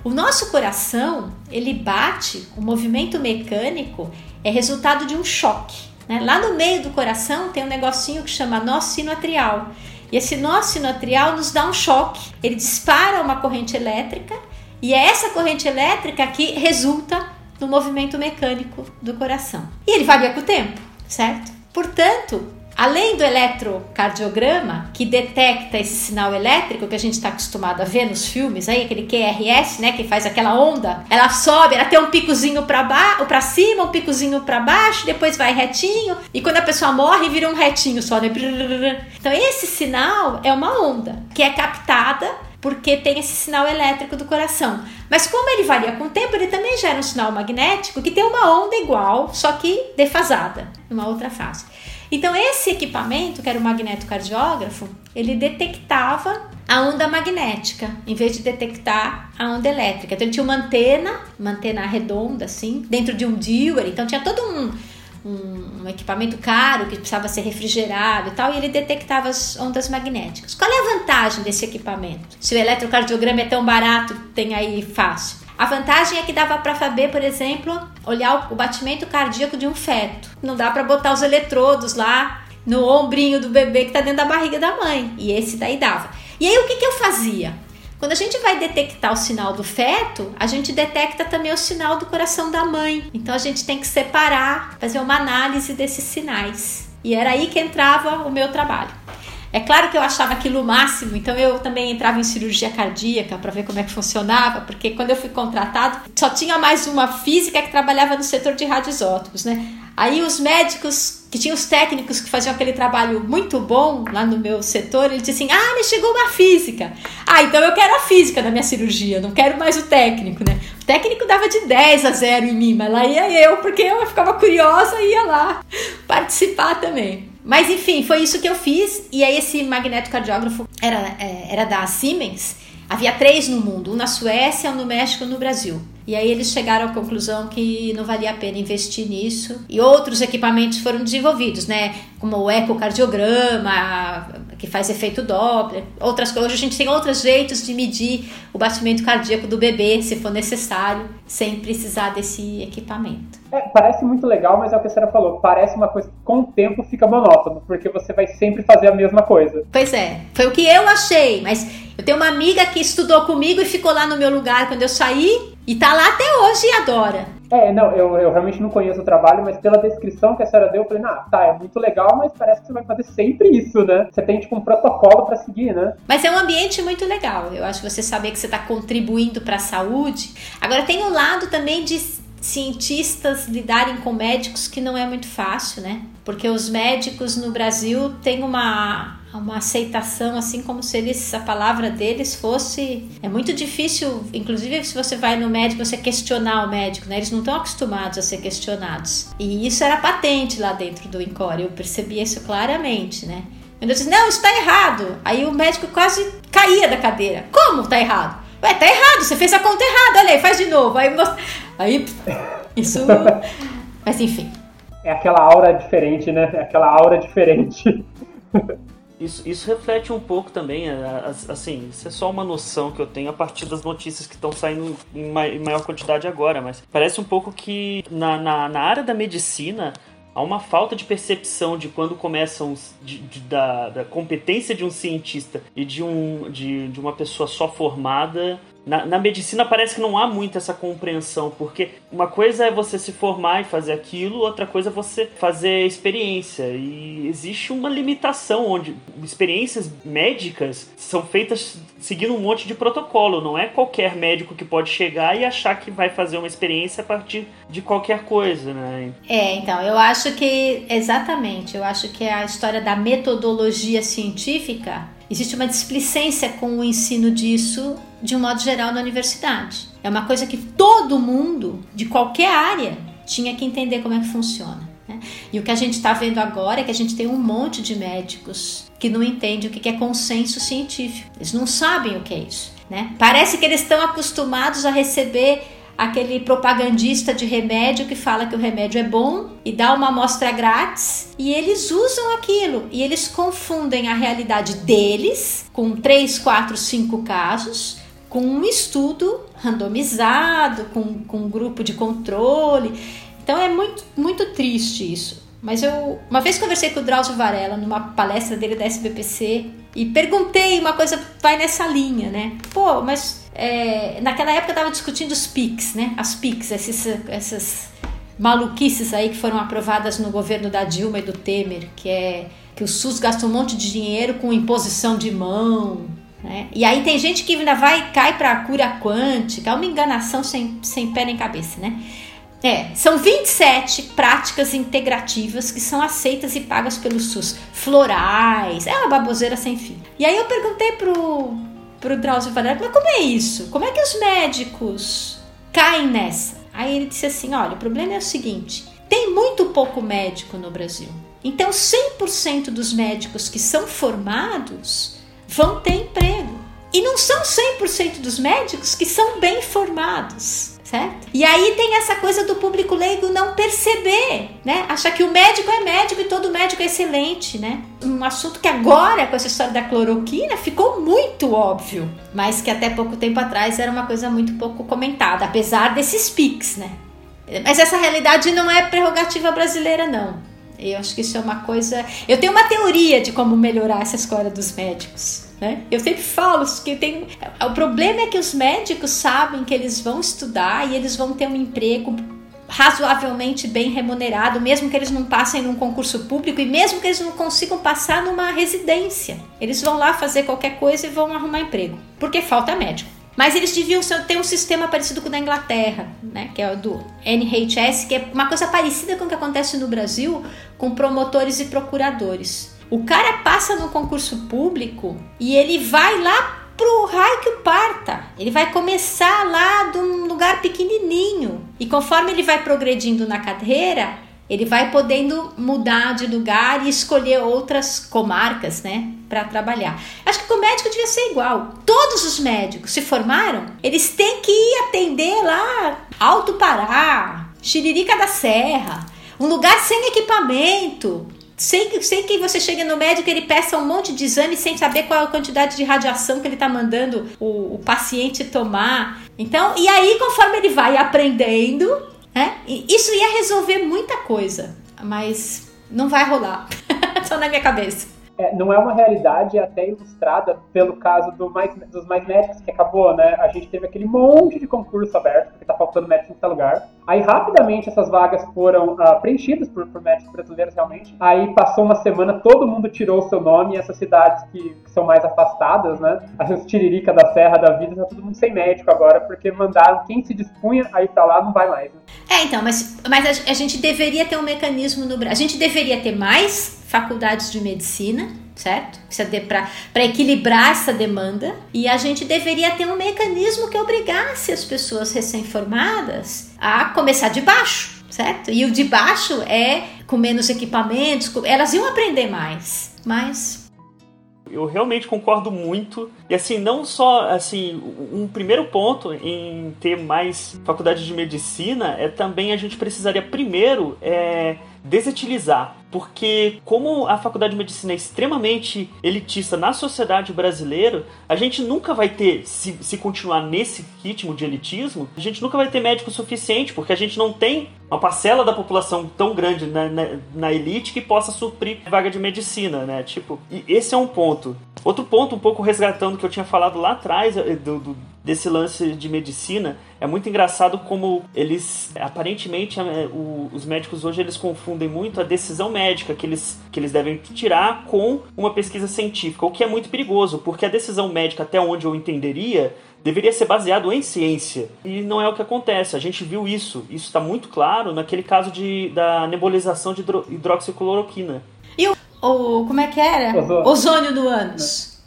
O nosso coração, ele bate, o movimento mecânico é resultado de um choque. Né? Lá no meio do coração tem um negocinho que chama nó sinoatrial. E esse nó sinoatrial nos dá um choque. Ele dispara uma corrente elétrica e é essa corrente elétrica que resulta no movimento mecânico do coração. E ele varia com o tempo, certo? Portanto, Além do eletrocardiograma, que detecta esse sinal elétrico que a gente está acostumado a ver nos filmes, aí aquele QRS, né, que faz aquela onda, ela sobe, ela tem um picozinho para baixo, para cima, um picozinho para baixo, depois vai retinho, e quando a pessoa morre, vira um retinho só, né? Então esse sinal é uma onda que é captada porque tem esse sinal elétrico do coração. Mas como ele varia com o tempo, ele também gera um sinal magnético que tem uma onda igual, só que defasada, numa outra fase. Então, esse equipamento, que era o magnetocardiógrafo, ele detectava a onda magnética, em vez de detectar a onda elétrica. Então, ele tinha uma antena, uma antena redonda, assim, dentro de um dewar. Então, tinha todo um, um, um, equipamento caro que precisava ser refrigerado e tal, e ele detectava as ondas magnéticas. Qual é a vantagem desse equipamento? Se o eletrocardiograma é tão barato, tem aí fácil. A vantagem é que dava para saber, por exemplo, olhar o batimento cardíaco de um feto. Não dá para botar os eletrodos lá no ombrinho do bebê que está dentro da barriga da mãe. E esse daí dava. E aí o que, que eu fazia? Quando a gente vai detectar o sinal do feto, a gente detecta também o sinal do coração da mãe. Então a gente tem que separar, fazer uma análise desses sinais. E era aí que entrava o meu trabalho. É claro que eu achava aquilo o máximo, então eu também entrava em cirurgia cardíaca para ver como é que funcionava, porque quando eu fui contratado, só tinha mais uma física que trabalhava no setor de radioisótopos, né? Aí os médicos, que tinham os técnicos que faziam aquele trabalho muito bom lá no meu setor, eles diziam assim: "Ah, me chegou uma física". Ah, então eu quero a física na minha cirurgia, não quero mais o técnico, né? O técnico dava de 10 a 0 em mim, mas lá ia eu, porque eu ficava curiosa e ia lá participar também. Mas enfim, foi isso que eu fiz. E aí esse magnetocardiógrafo era, é, era da Siemens. Havia três no mundo, um na Suécia, um no México e um no Brasil. E aí eles chegaram à conclusão que não valia a pena investir nisso. E outros equipamentos foram desenvolvidos, né? Como o ecocardiograma, faz efeito Doppler, outras coisas. Hoje a gente tem outros jeitos de medir o batimento cardíaco do bebê, se for necessário, sem precisar desse equipamento. É, parece muito legal, mas é o que a senhora falou. Parece uma coisa que com o tempo fica monótono, porque você vai sempre fazer a mesma coisa. Pois é, foi o que eu achei, mas eu tenho uma amiga que estudou comigo e ficou lá no meu lugar quando eu saí e tá lá até hoje e adora. É, não, eu, eu realmente não conheço o trabalho, mas pela descrição que a senhora deu, eu falei, ah, tá, é muito legal, mas parece que você vai fazer sempre isso, né? Você tem, tipo, um protocolo para seguir, né? Mas é um ambiente muito legal. Eu acho que você saber que você está contribuindo para a saúde. Agora, tem o lado também de cientistas lidarem com médicos que não é muito fácil, né? Porque os médicos no Brasil têm uma uma aceitação assim como se eles a palavra deles fosse é muito difícil inclusive se você vai no médico você questionar o médico né eles não estão acostumados a ser questionados e isso era patente lá dentro do Encore eu percebi isso claramente né eu disse não isso está errado aí o médico quase caía da cadeira como está errado Ué, tá errado, você fez a conta errada, olha aí, faz de novo. Aí, aí isso. Mas enfim. É aquela aura diferente, né? É aquela aura diferente. Isso, isso reflete um pouco também, assim, isso é só uma noção que eu tenho a partir das notícias que estão saindo em maior quantidade agora, mas parece um pouco que na, na, na área da medicina há uma falta de percepção de quando começam de, de, da, da, competência de um cientista e de, um, de, de uma pessoa só formada na, na, medicina parece que não há muito essa compreensão, porque uma coisa é você se formar e fazer aquilo, outra coisa é você fazer experiência. E existe uma limitação onde experiências médicas são feitas seguindo um monte de protocolo. Não é qualquer médico que pode chegar e achar que vai fazer uma experiência a partir de qualquer coisa, né? É, então, eu acho que exatamente, eu acho que a história da metodologia científica existe uma displicência com o ensino disso de um modo geral na universidade. É uma coisa que todo mundo, de qualquer área, tinha que entender como é que funciona. Né? E o que a gente está vendo agora é que a gente tem um monte de médicos que não entendem o que é consenso científico. Eles não sabem o que é isso. Né? Parece que eles estão acostumados a receber aquele propagandista de remédio que fala que o remédio é bom e dá uma amostra grátis e eles usam aquilo e eles confundem a realidade deles com 3, 4, 5 casos com um estudo randomizado, com, com um grupo de controle. Então é muito, muito triste isso. Mas eu uma vez conversei com o Drauzio Varela numa palestra dele da SBPC e perguntei uma coisa vai nessa linha, né? Pô, mas é, naquela época eu tava discutindo os PICs, né? As PICs, esses, essas maluquices aí que foram aprovadas no governo da Dilma e do Temer, que é que o SUS gasta um monte de dinheiro com imposição de mão, né? E aí tem gente que ainda vai cai para a cura quântica, é uma enganação sem, sem pé nem cabeça, né? É, são 27 práticas integrativas que são aceitas e pagas pelo SUS. Florais, é uma baboseira sem fim. E aí eu perguntei pro, pro Drauzio Varela, mas como é isso? Como é que os médicos caem nessa? Aí ele disse assim, olha, o problema é o seguinte, tem muito pouco médico no Brasil. Então 100% dos médicos que são formados vão ter emprego. E não são 100% dos médicos que são bem formados. Certo? E aí tem essa coisa do público leigo não perceber, né? Achar que o médico é médico e todo médico é excelente, né? Um assunto que agora, com essa história da cloroquina, ficou muito óbvio, mas que até pouco tempo atrás era uma coisa muito pouco comentada, apesar desses pics, né? Mas essa realidade não é prerrogativa brasileira, não. Eu acho que isso é uma coisa. Eu tenho uma teoria de como melhorar essa escola dos médicos. Né? Eu sempre falo que tem. O problema é que os médicos sabem que eles vão estudar e eles vão ter um emprego razoavelmente bem remunerado, mesmo que eles não passem num concurso público e mesmo que eles não consigam passar numa residência. Eles vão lá fazer qualquer coisa e vão arrumar emprego, porque falta médico. Mas eles deviam ter um sistema parecido com o da Inglaterra, né? que é o do NHS, que é uma coisa parecida com o que acontece no Brasil com promotores e procuradores. O cara passa no concurso público e ele vai lá pro raio que o parta. Ele vai começar lá de um lugar pequenininho. E conforme ele vai progredindo na carreira, ele vai podendo mudar de lugar e escolher outras comarcas, né, para trabalhar. Acho que com o médico devia ser igual. Todos os médicos se formaram, eles têm que ir atender lá Alto Pará, Xiririca da Serra, um lugar sem equipamento, sem que, sem que você chegue no médico ele peça um monte de exame sem saber qual a quantidade de radiação que ele está mandando o, o, paciente tomar. Então, e aí, conforme ele vai aprendendo, né? Isso ia resolver muita coisa, mas não vai rolar. Só na minha cabeça. É, não é uma realidade até ilustrada pelo caso do mais, dos mais médicos que acabou, né? A gente teve aquele monte de concurso aberto, porque tá faltando médico em tal lugar. Aí rapidamente essas vagas foram uh, preenchidas por, por, médicos brasileiros realmente. Aí passou uma semana, todo mundo tirou o seu nome, e essas cidades que, que, são mais afastadas, né? As Tiririca da Serra da Vida, tá todo mundo sem médico agora, porque mandaram quem se dispunha a ir pra lá não vai mais. Né? É, então, mas, mas a, a gente deveria ter um mecanismo no Brasil. A gente deveria ter mais faculdades de medicina, certo? Para equilibrar essa demanda. E a gente deveria ter um mecanismo que obrigasse as pessoas recém-formadas a começar de baixo, certo? E o de baixo é com menos equipamentos, elas iam aprender mais. Mas eu realmente concordo muito. E assim, não só assim, um primeiro ponto em ter mais faculdade de medicina é também a gente precisaria primeiro é, desutilizar porque como a faculdade de medicina é extremamente elitista na sociedade brasileira, a gente nunca vai ter, se, se continuar nesse ritmo de elitismo, a gente nunca vai ter médico suficiente, porque a gente não tem uma parcela da população tão grande na, na, na elite que possa suprir vaga de medicina, né? Tipo, e esse é um ponto. Outro ponto, um pouco resgatando que eu tinha falado lá atrás, eh, do, do desse lance de medicina, é muito engraçado como eles, aparentemente, é, o, os médicos hoje eles confundem muito a decisão médica que eles, que eles devem tirar com uma pesquisa científica, o que é muito perigoso, porque a decisão médica, até onde eu entenderia, deveria ser baseado em ciência. E não é o que acontece. A gente viu isso. Isso está muito claro naquele caso de, da nebulização de hidroxicloroquina. E o, o como é que era? Ozônio, Ozônio do ânus.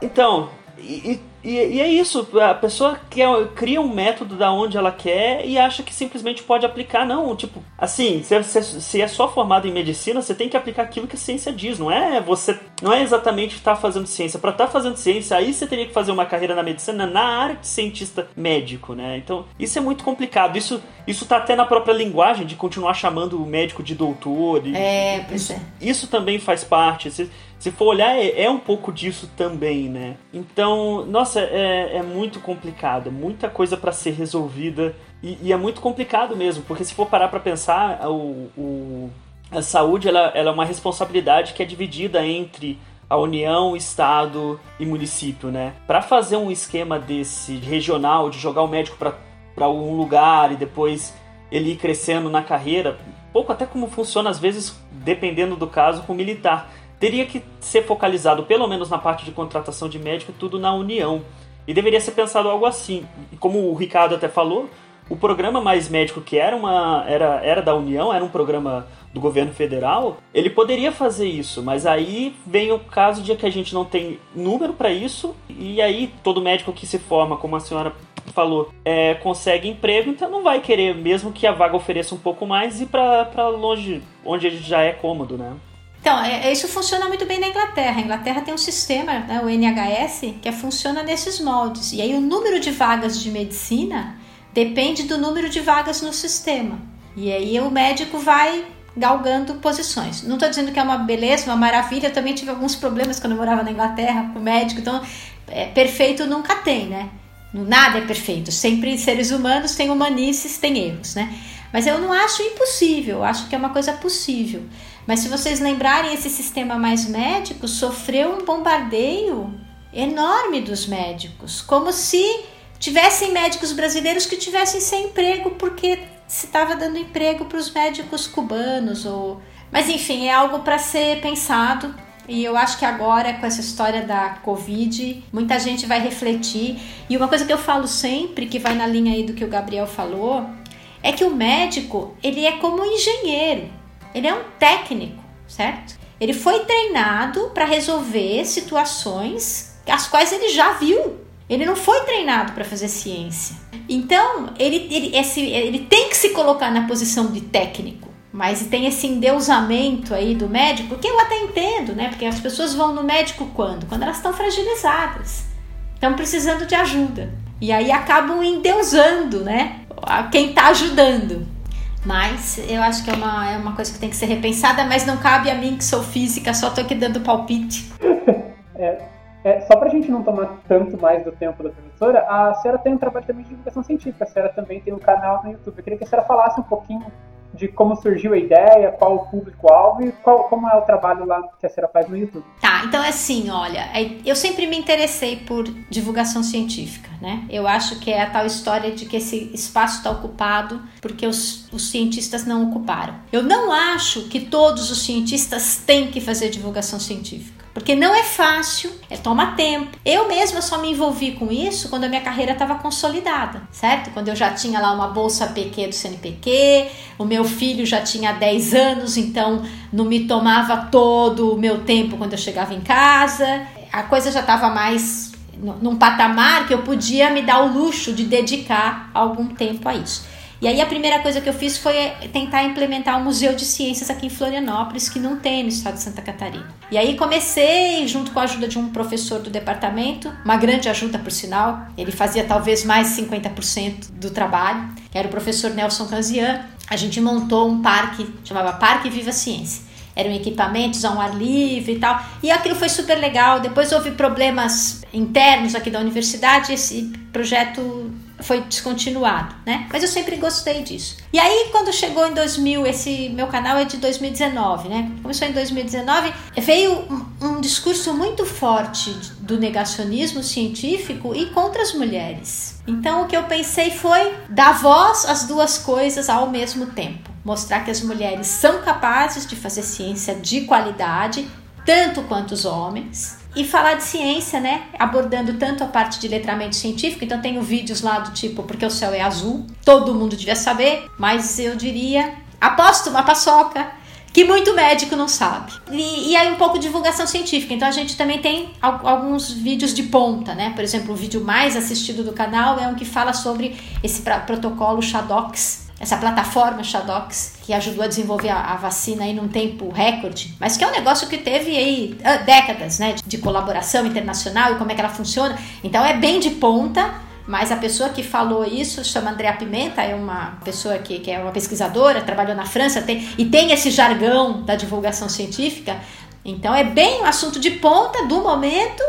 Então, e, e, e, é isso, a pessoa quer, cria um método da onde ela quer e acha que simplesmente pode aplicar. Não, tipo, assim, se, se, se é só formado em medicina, você tem que aplicar aquilo que a ciência diz. Não é você. Não é exatamente estar fazendo ciência. Para estar fazendo ciência, aí você teria que fazer uma carreira na medicina na área de cientista médico, né? Então, isso é muito complicado. Isso, isso tá até na própria linguagem de continuar chamando o médico de doutor. E, é, pois isso, é. Isso também faz parte. Você, se for olhar, é, é, um pouco disso também, né? Então, nossa, é, é muito complicado, muita coisa para ser resolvida e, e, é muito complicado mesmo, porque se for parar para pensar, o, o, a saúde ela, ela é uma responsabilidade que é dividida entre a União, Estado e município, né? Para fazer um esquema desse regional, de jogar o médico para um lugar e depois ele ir crescendo na carreira, pouco até como funciona às vezes, dependendo do caso, com o militar teria que ser focalizado, pelo menos na parte de contratação de médico, tudo na União. E deveria ser pensado algo assim. E como o Ricardo até falou, o programa Mais Médico, que era, uma, era, era da União, era um programa do governo federal, ele poderia fazer isso, mas aí vem o caso de que a gente não tem número para isso, e aí todo médico que se forma, como a senhora falou, é, consegue emprego, então não vai querer, mesmo que a vaga ofereça um pouco mais, ir para longe, onde ele já é cômodo, né? Então, é, é, isso funciona muito bem na Inglaterra. A Inglaterra tem um sistema, né, o NHS, que funciona nesses moldes. E aí o número de vagas de medicina depende do número de vagas no sistema. E aí o médico vai galgando posições. Não estou dizendo que é uma beleza, uma maravilha. Eu também tive alguns problemas quando eu morava na Inglaterra com o médico. Então, é, perfeito nunca tem, né? Nada é perfeito. Sempre seres humanos têm humanices, têm erros, né? Mas eu não acho impossível. Eu acho que é uma coisa possível. Mas se vocês lembrarem, esse sistema mais médico sofreu um bombardeio enorme dos médicos, como se tivessem médicos brasileiros que tivessem sem emprego porque se estava dando emprego para os médicos cubanos ou mas enfim é algo para ser pensado e eu acho que agora com essa história da covid muita gente vai refletir e uma coisa que eu falo sempre que vai na linha aí do que o Gabriel falou é que o médico ele é como um engenheiro ele é um técnico, certo? Ele foi treinado para resolver situações as quais ele já viu. Ele não foi treinado para fazer ciência. Então, ele, ele, esse, ele tem que se colocar na posição de técnico. Mas tem esse endeusamento aí do médico, que eu até entendo, né? Porque as pessoas vão no médico quando? Quando elas estão fragilizadas. Estão precisando de ajuda. E aí acabam endeusando, né? Quem está ajudando. Mas eu acho que é uma, é uma coisa que tem que ser repensada, mas não cabe a mim que sou física, só tô aqui dando palpite. é, é, só pra gente não tomar tanto mais do tempo da professora, a senhora tem um trabalho também de divulgação científica, a senhora também tem um canal no YouTube. Eu queria que a senhora falasse um pouquinho de como surgiu a ideia, qual o público-alvo e qual, como é o trabalho lá que a senhora faz no YouTube. Tá, então é assim, olha, é, eu sempre me interessei por divulgação científica, né? Eu acho que é a tal história de que esse espaço está ocupado porque os, os cientistas não ocuparam. Eu não acho que todos os cientistas têm que fazer divulgação científica. Porque não é fácil, é toma tempo. Eu mesma só me envolvi com isso quando a minha carreira estava consolidada, certo? Quando eu já tinha lá uma bolsa PQ do CNPq, o meu filho já tinha 10 anos, então não me tomava todo o meu tempo quando eu chegava em casa. A coisa já estava mais num patamar que eu podia me dar o luxo de dedicar algum tempo a isso. E aí a primeira coisa que eu fiz foi tentar implementar um museu de ciências aqui em Florianópolis, que não tem no estado de Santa Catarina. E aí comecei, junto com a ajuda de um professor do departamento, uma grande ajuda por sinal, ele fazia talvez mais 50% do trabalho, que era o professor Nelson Canzian. A gente montou um parque, chamava Parque Viva Ciência eram equipamentos a um ar livre e tal. E aquilo foi super legal. Depois houve problemas internos aqui da universidade, esse projeto foi descontinuado, né? Mas eu sempre gostei disso. E aí, quando chegou em 2000, esse meu canal é de 2019, né? Começou em 2019, veio um, um discurso muito forte do negacionismo científico e contra as mulheres. Então, o que eu pensei foi dar voz às duas coisas ao mesmo tempo. Mostrar que as mulheres são capazes de fazer ciência de qualidade, tanto quanto os homens, e falar de ciência, né? Abordando tanto a parte de letramento científico, então tenho vídeos lá do tipo Porque o céu é azul, todo mundo devia saber, mas eu diria, aposto uma paçoca, que muito médico não sabe. E, e, aí um pouco de divulgação científica. Então a gente também tem alguns vídeos de ponta, né? Por exemplo, o vídeo mais assistido do canal é um que fala sobre esse protocolo Shadox, essa plataforma Shadox, que ajudou a desenvolver a, a, vacina aí num tempo recorde, mas que é um negócio que teve aí ah, décadas, né, de, de colaboração internacional e como é que ela funciona. Então é bem de ponta, mas a pessoa que falou isso chama Andrea Pimenta, é uma pessoa que, que é uma pesquisadora, trabalhou na França tem, e tem esse jargão da divulgação científica. Então é bem um assunto de ponta do momento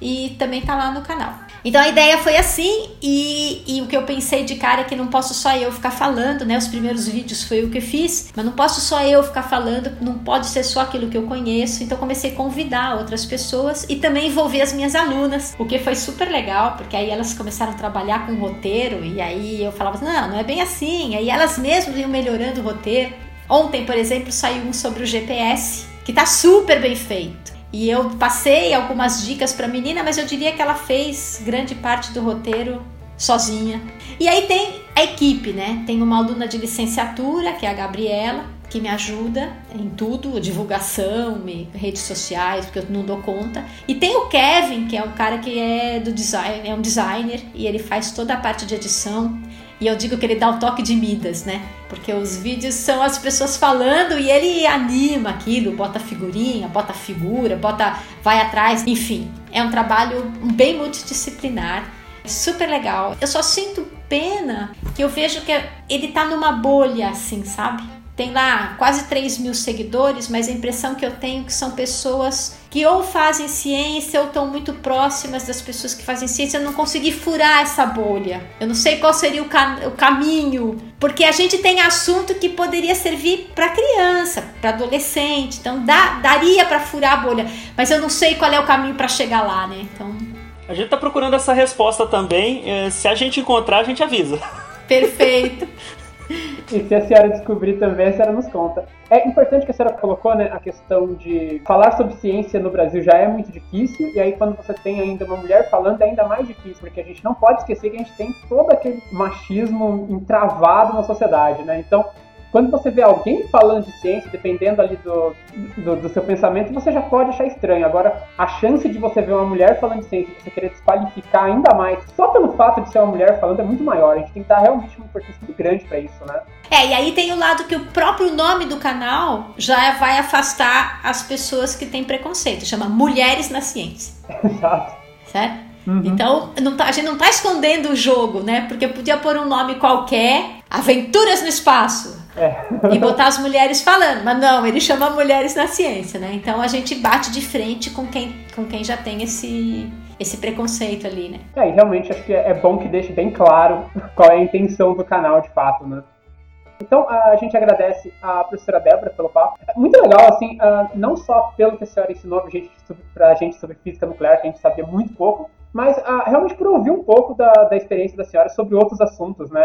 e também tá lá no canal. Então a ideia foi assim, e, e, o que eu pensei de cara é que não posso só eu ficar falando, né? Os primeiros vídeos foi o que fiz, mas não posso só eu ficar falando, não pode ser só aquilo que eu conheço. Então comecei a convidar outras pessoas e também envolver as minhas alunas, o que foi super legal, porque aí elas começaram a trabalhar com roteiro, e aí eu falava, não, não é bem assim. Aí elas mesmas iam melhorando o roteiro. Ontem, por exemplo, saiu um sobre o GPS, que tá super bem feito. E eu passei algumas dicas para a menina, mas eu diria que ela fez grande parte do roteiro sozinha. E aí tem a equipe, né? Tem uma aluna de licenciatura, que é a Gabriela, que me ajuda em tudo, divulgação, redes sociais, porque eu não dou conta. E tem o Kevin, que é um cara que é do design, é um designer e ele faz toda a parte de edição. E eu digo que ele dá o toque de Midas, né? Porque os vídeos são as pessoas falando e ele anima aquilo, bota figurinha, bota figura, bota vai atrás, enfim. É um trabalho bem multidisciplinar, super legal. Eu só sinto pena que eu vejo que ele tá numa bolha assim, sabe? Tem lá quase 3 mil seguidores, mas a impressão que eu tenho é que são pessoas que ou fazem ciência ou estão muito próximas das pessoas que fazem ciência. Eu não consegui furar essa bolha. Eu não sei qual seria o, cam o caminho, porque a gente tem assunto que poderia servir para criança, para adolescente. Então dá, daria para furar a bolha, mas eu não sei qual é o caminho para chegar lá, né? Então a gente tá procurando essa resposta também. Eh, se a gente encontrar, a gente avisa. Perfeito. E se a senhora descobrir também, a senhora nos conta. É importante que a senhora colocou, né, a questão de falar sobre ciência no Brasil já é muito difícil, e aí quando você tem ainda uma mulher falando é ainda mais difícil, porque a gente não pode esquecer que a gente tem todo aquele machismo entravado na sociedade, né? Então, quando você vê alguém falando de ciência, dependendo ali do, do, do, seu pensamento, você já pode achar estranho. Agora, a chance de você ver uma mulher falando de ciência e você querer desqualificar ainda mais, só pelo fato de ser uma mulher falando, é muito maior. A gente tem que dar realmente uma importância muito grande para isso, né? É, e aí tem o lado que o próprio nome do canal já vai afastar as pessoas que têm preconceito. Chama Mulheres na Ciência. Exato. Certo? Uhum. Então, tá, a gente não está escondendo o jogo, né? Porque podia pôr um nome qualquer, Aventuras no Espaço. É. e botar as mulheres falando, mas não, ele chama mulheres na ciência, né? Então a gente bate de frente com quem, com quem já tem esse, esse preconceito ali, né? É, e realmente acho que é bom que deixe bem claro qual é a intenção do canal de fato, né? Então, a gente agradece a professora Débora pelo papo. Muito legal, assim, não só pelo que a senhora ensinou pra gente, pra gente sobre física nuclear, que a gente sabia muito pouco, mas realmente por ouvir um pouco da, da experiência da senhora sobre outros assuntos, né?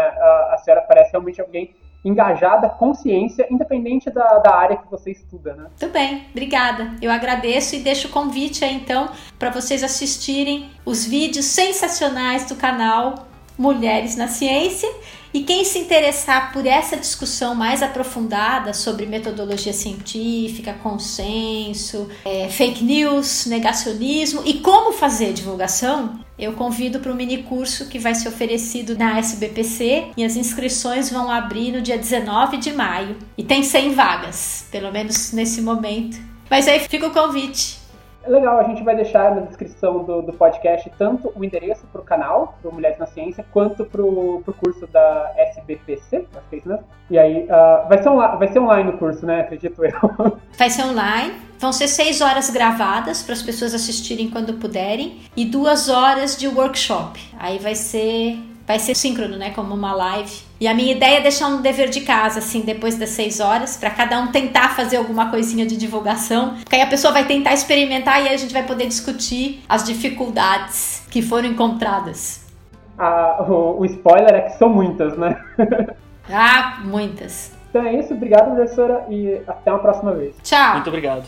a senhora parece realmente alguém engajada com ciência, independente da, da área que você estuda, né? Tudo bem, obrigada. Eu agradeço e deixo o convite aí, então, para vocês assistirem os vídeos sensacionais do canal Mulheres na Ciência. E quem se interessar por essa discussão mais aprofundada sobre metodologia científica, consenso, é, fake news, negacionismo e como fazer divulgação, eu convido para o mini curso que vai ser oferecido na SBPC e as inscrições vão abrir no dia 19 de maio. E tem 100 vagas, pelo menos nesse momento. Mas aí fica o convite. É legal, a gente vai deixar na descrição do, do podcast tanto o endereço para o canal, para Mulheres na Ciência, quanto para o curso da SBPC, acho que é isso mesmo. E aí, uh, vai, ser vai ser online o curso, né? Acredito eu. Vai ser online. Vão ser seis horas gravadas para as pessoas assistirem quando puderem e duas horas de workshop. Aí vai ser vai ser síncrono, né? Como uma live. E a minha ideia é deixar um dever de casa, assim, depois das seis horas, para cada um tentar fazer alguma coisinha de divulgação. Porque aí a pessoa vai tentar experimentar e aí a gente vai poder discutir as dificuldades que foram encontradas. Ah, o, o spoiler é que são muitas, né? ah, muitas. Então é isso, obrigado, professora, e até uma próxima vez. Tchau. Muito obrigado.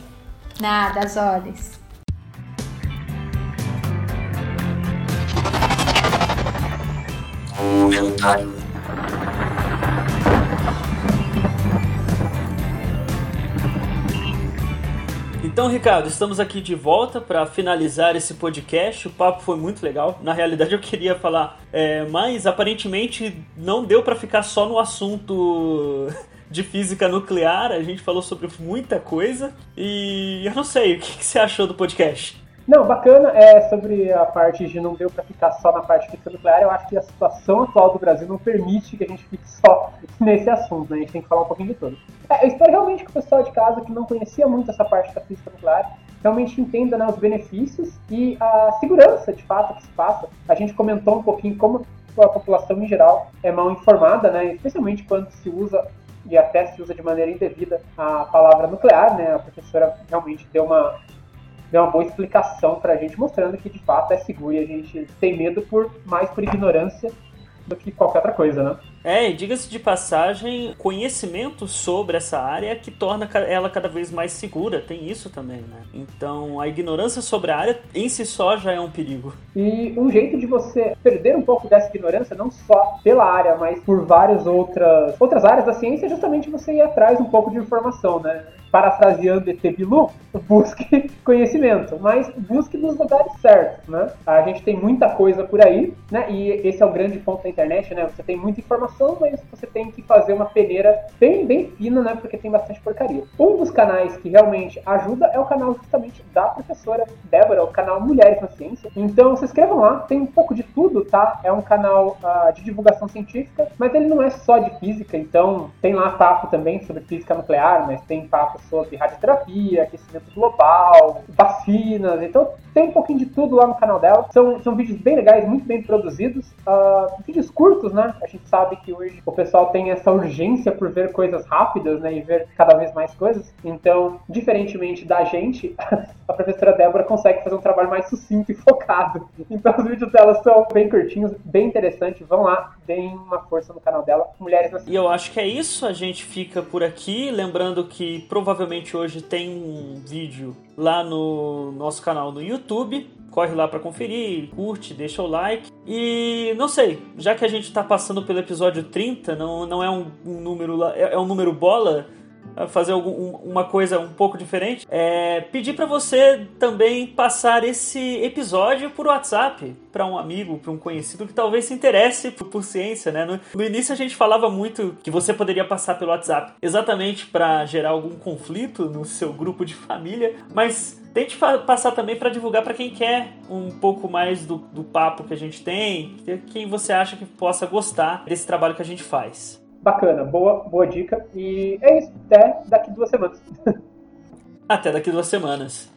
Nada, as olhos. Comentário. Então, Ricardo, estamos aqui de volta para finalizar esse podcast. O papo foi muito legal. Na realidade, eu queria falar, é, mas aparentemente não deu para ficar só no assunto de física nuclear. A gente falou sobre muita coisa e eu não sei o que, que você achou do podcast. Não, bacana é sobre a parte de não deu para ficar só na parte física nuclear. Eu acho que a situação atual do Brasil não permite que a gente fique só nesse assunto, né? A gente tem que falar um pouquinho de tudo. É, eu espero realmente que o pessoal de casa que não conhecia muito essa parte da física nuclear realmente entenda né, os benefícios e a segurança, de fato, que se passa. A gente comentou um pouquinho como a população em geral é mal informada, né? Especialmente quando se usa e até se usa de maneira indevida a palavra nuclear, né? A professora realmente deu uma deu uma boa explicação para a gente, mostrando que de fato é seguro e a gente tem medo por mais por ignorância do que qualquer outra coisa, né? É, e diga-se de passagem, conhecimento sobre essa área que torna ela cada vez mais segura, tem isso também, né? Então, a ignorância sobre a área em si só já é um perigo. E um jeito de você perder um pouco dessa ignorância, não só pela área, mas por várias outras, outras áreas da ciência, é justamente você ir atrás um pouco de informação, né? parafraseando ET Bilu, busque conhecimento, mas busque nos lugares certos, né? A gente tem muita coisa por aí, né? E esse é o grande ponto da internet, né? Você tem muita informação, mas você tem que fazer uma peneira bem, bem fina, né? Porque tem bastante porcaria. Um dos canais que realmente ajuda é o canal justamente da professora Débora, o canal Mulheres na Ciência. Então se inscrevam lá, tem um pouco de tudo, tá? É um canal uh, de divulgação científica, mas ele não é só de física, então tem lá papo também sobre física nuclear, mas tem papo sobre radioterapia, aquecimento global, vacinas. Então tem um pouquinho de tudo lá no canal dela. São, são vídeos bem legais, muito bem produzidos. Uh, vídeos curtos, né? A gente sabe que hoje o pessoal tem essa urgência por ver coisas rápidas, né? E ver cada vez mais coisas. Então, diferentemente da gente, a professora Débora consegue fazer um trabalho mais sucinto e focado. Então os vídeos dela são bem curtinhos, bem interessantes. Vão lá, deem uma força no canal dela, Mulheres na E eu acho que é isso. A gente fica por aqui. Lembrando que provavelmente hoje tem um vídeo lá no nosso canal no YouTube. Corre lá para conferir, curte, deixa o like. E não sei, já que a gente tá passando pelo episódio 30, não, não é um, um número é, é um número bola, fazer algum, uma coisa um pouco diferente, é pedir para você também passar esse episódio por WhatsApp para um amigo, para um conhecido que talvez se interesse por, por ciência, né? No, no, início a gente falava muito que você poderia passar pelo WhatsApp exatamente para gerar algum conflito no seu grupo de família, mas tente passar também para divulgar para quem quer um pouco mais do, do papo que a gente tem, quem você acha que possa gostar desse trabalho que a gente faz. Bacana, boa, boa dica. E é isso. Até daqui duas semanas. Até daqui duas semanas.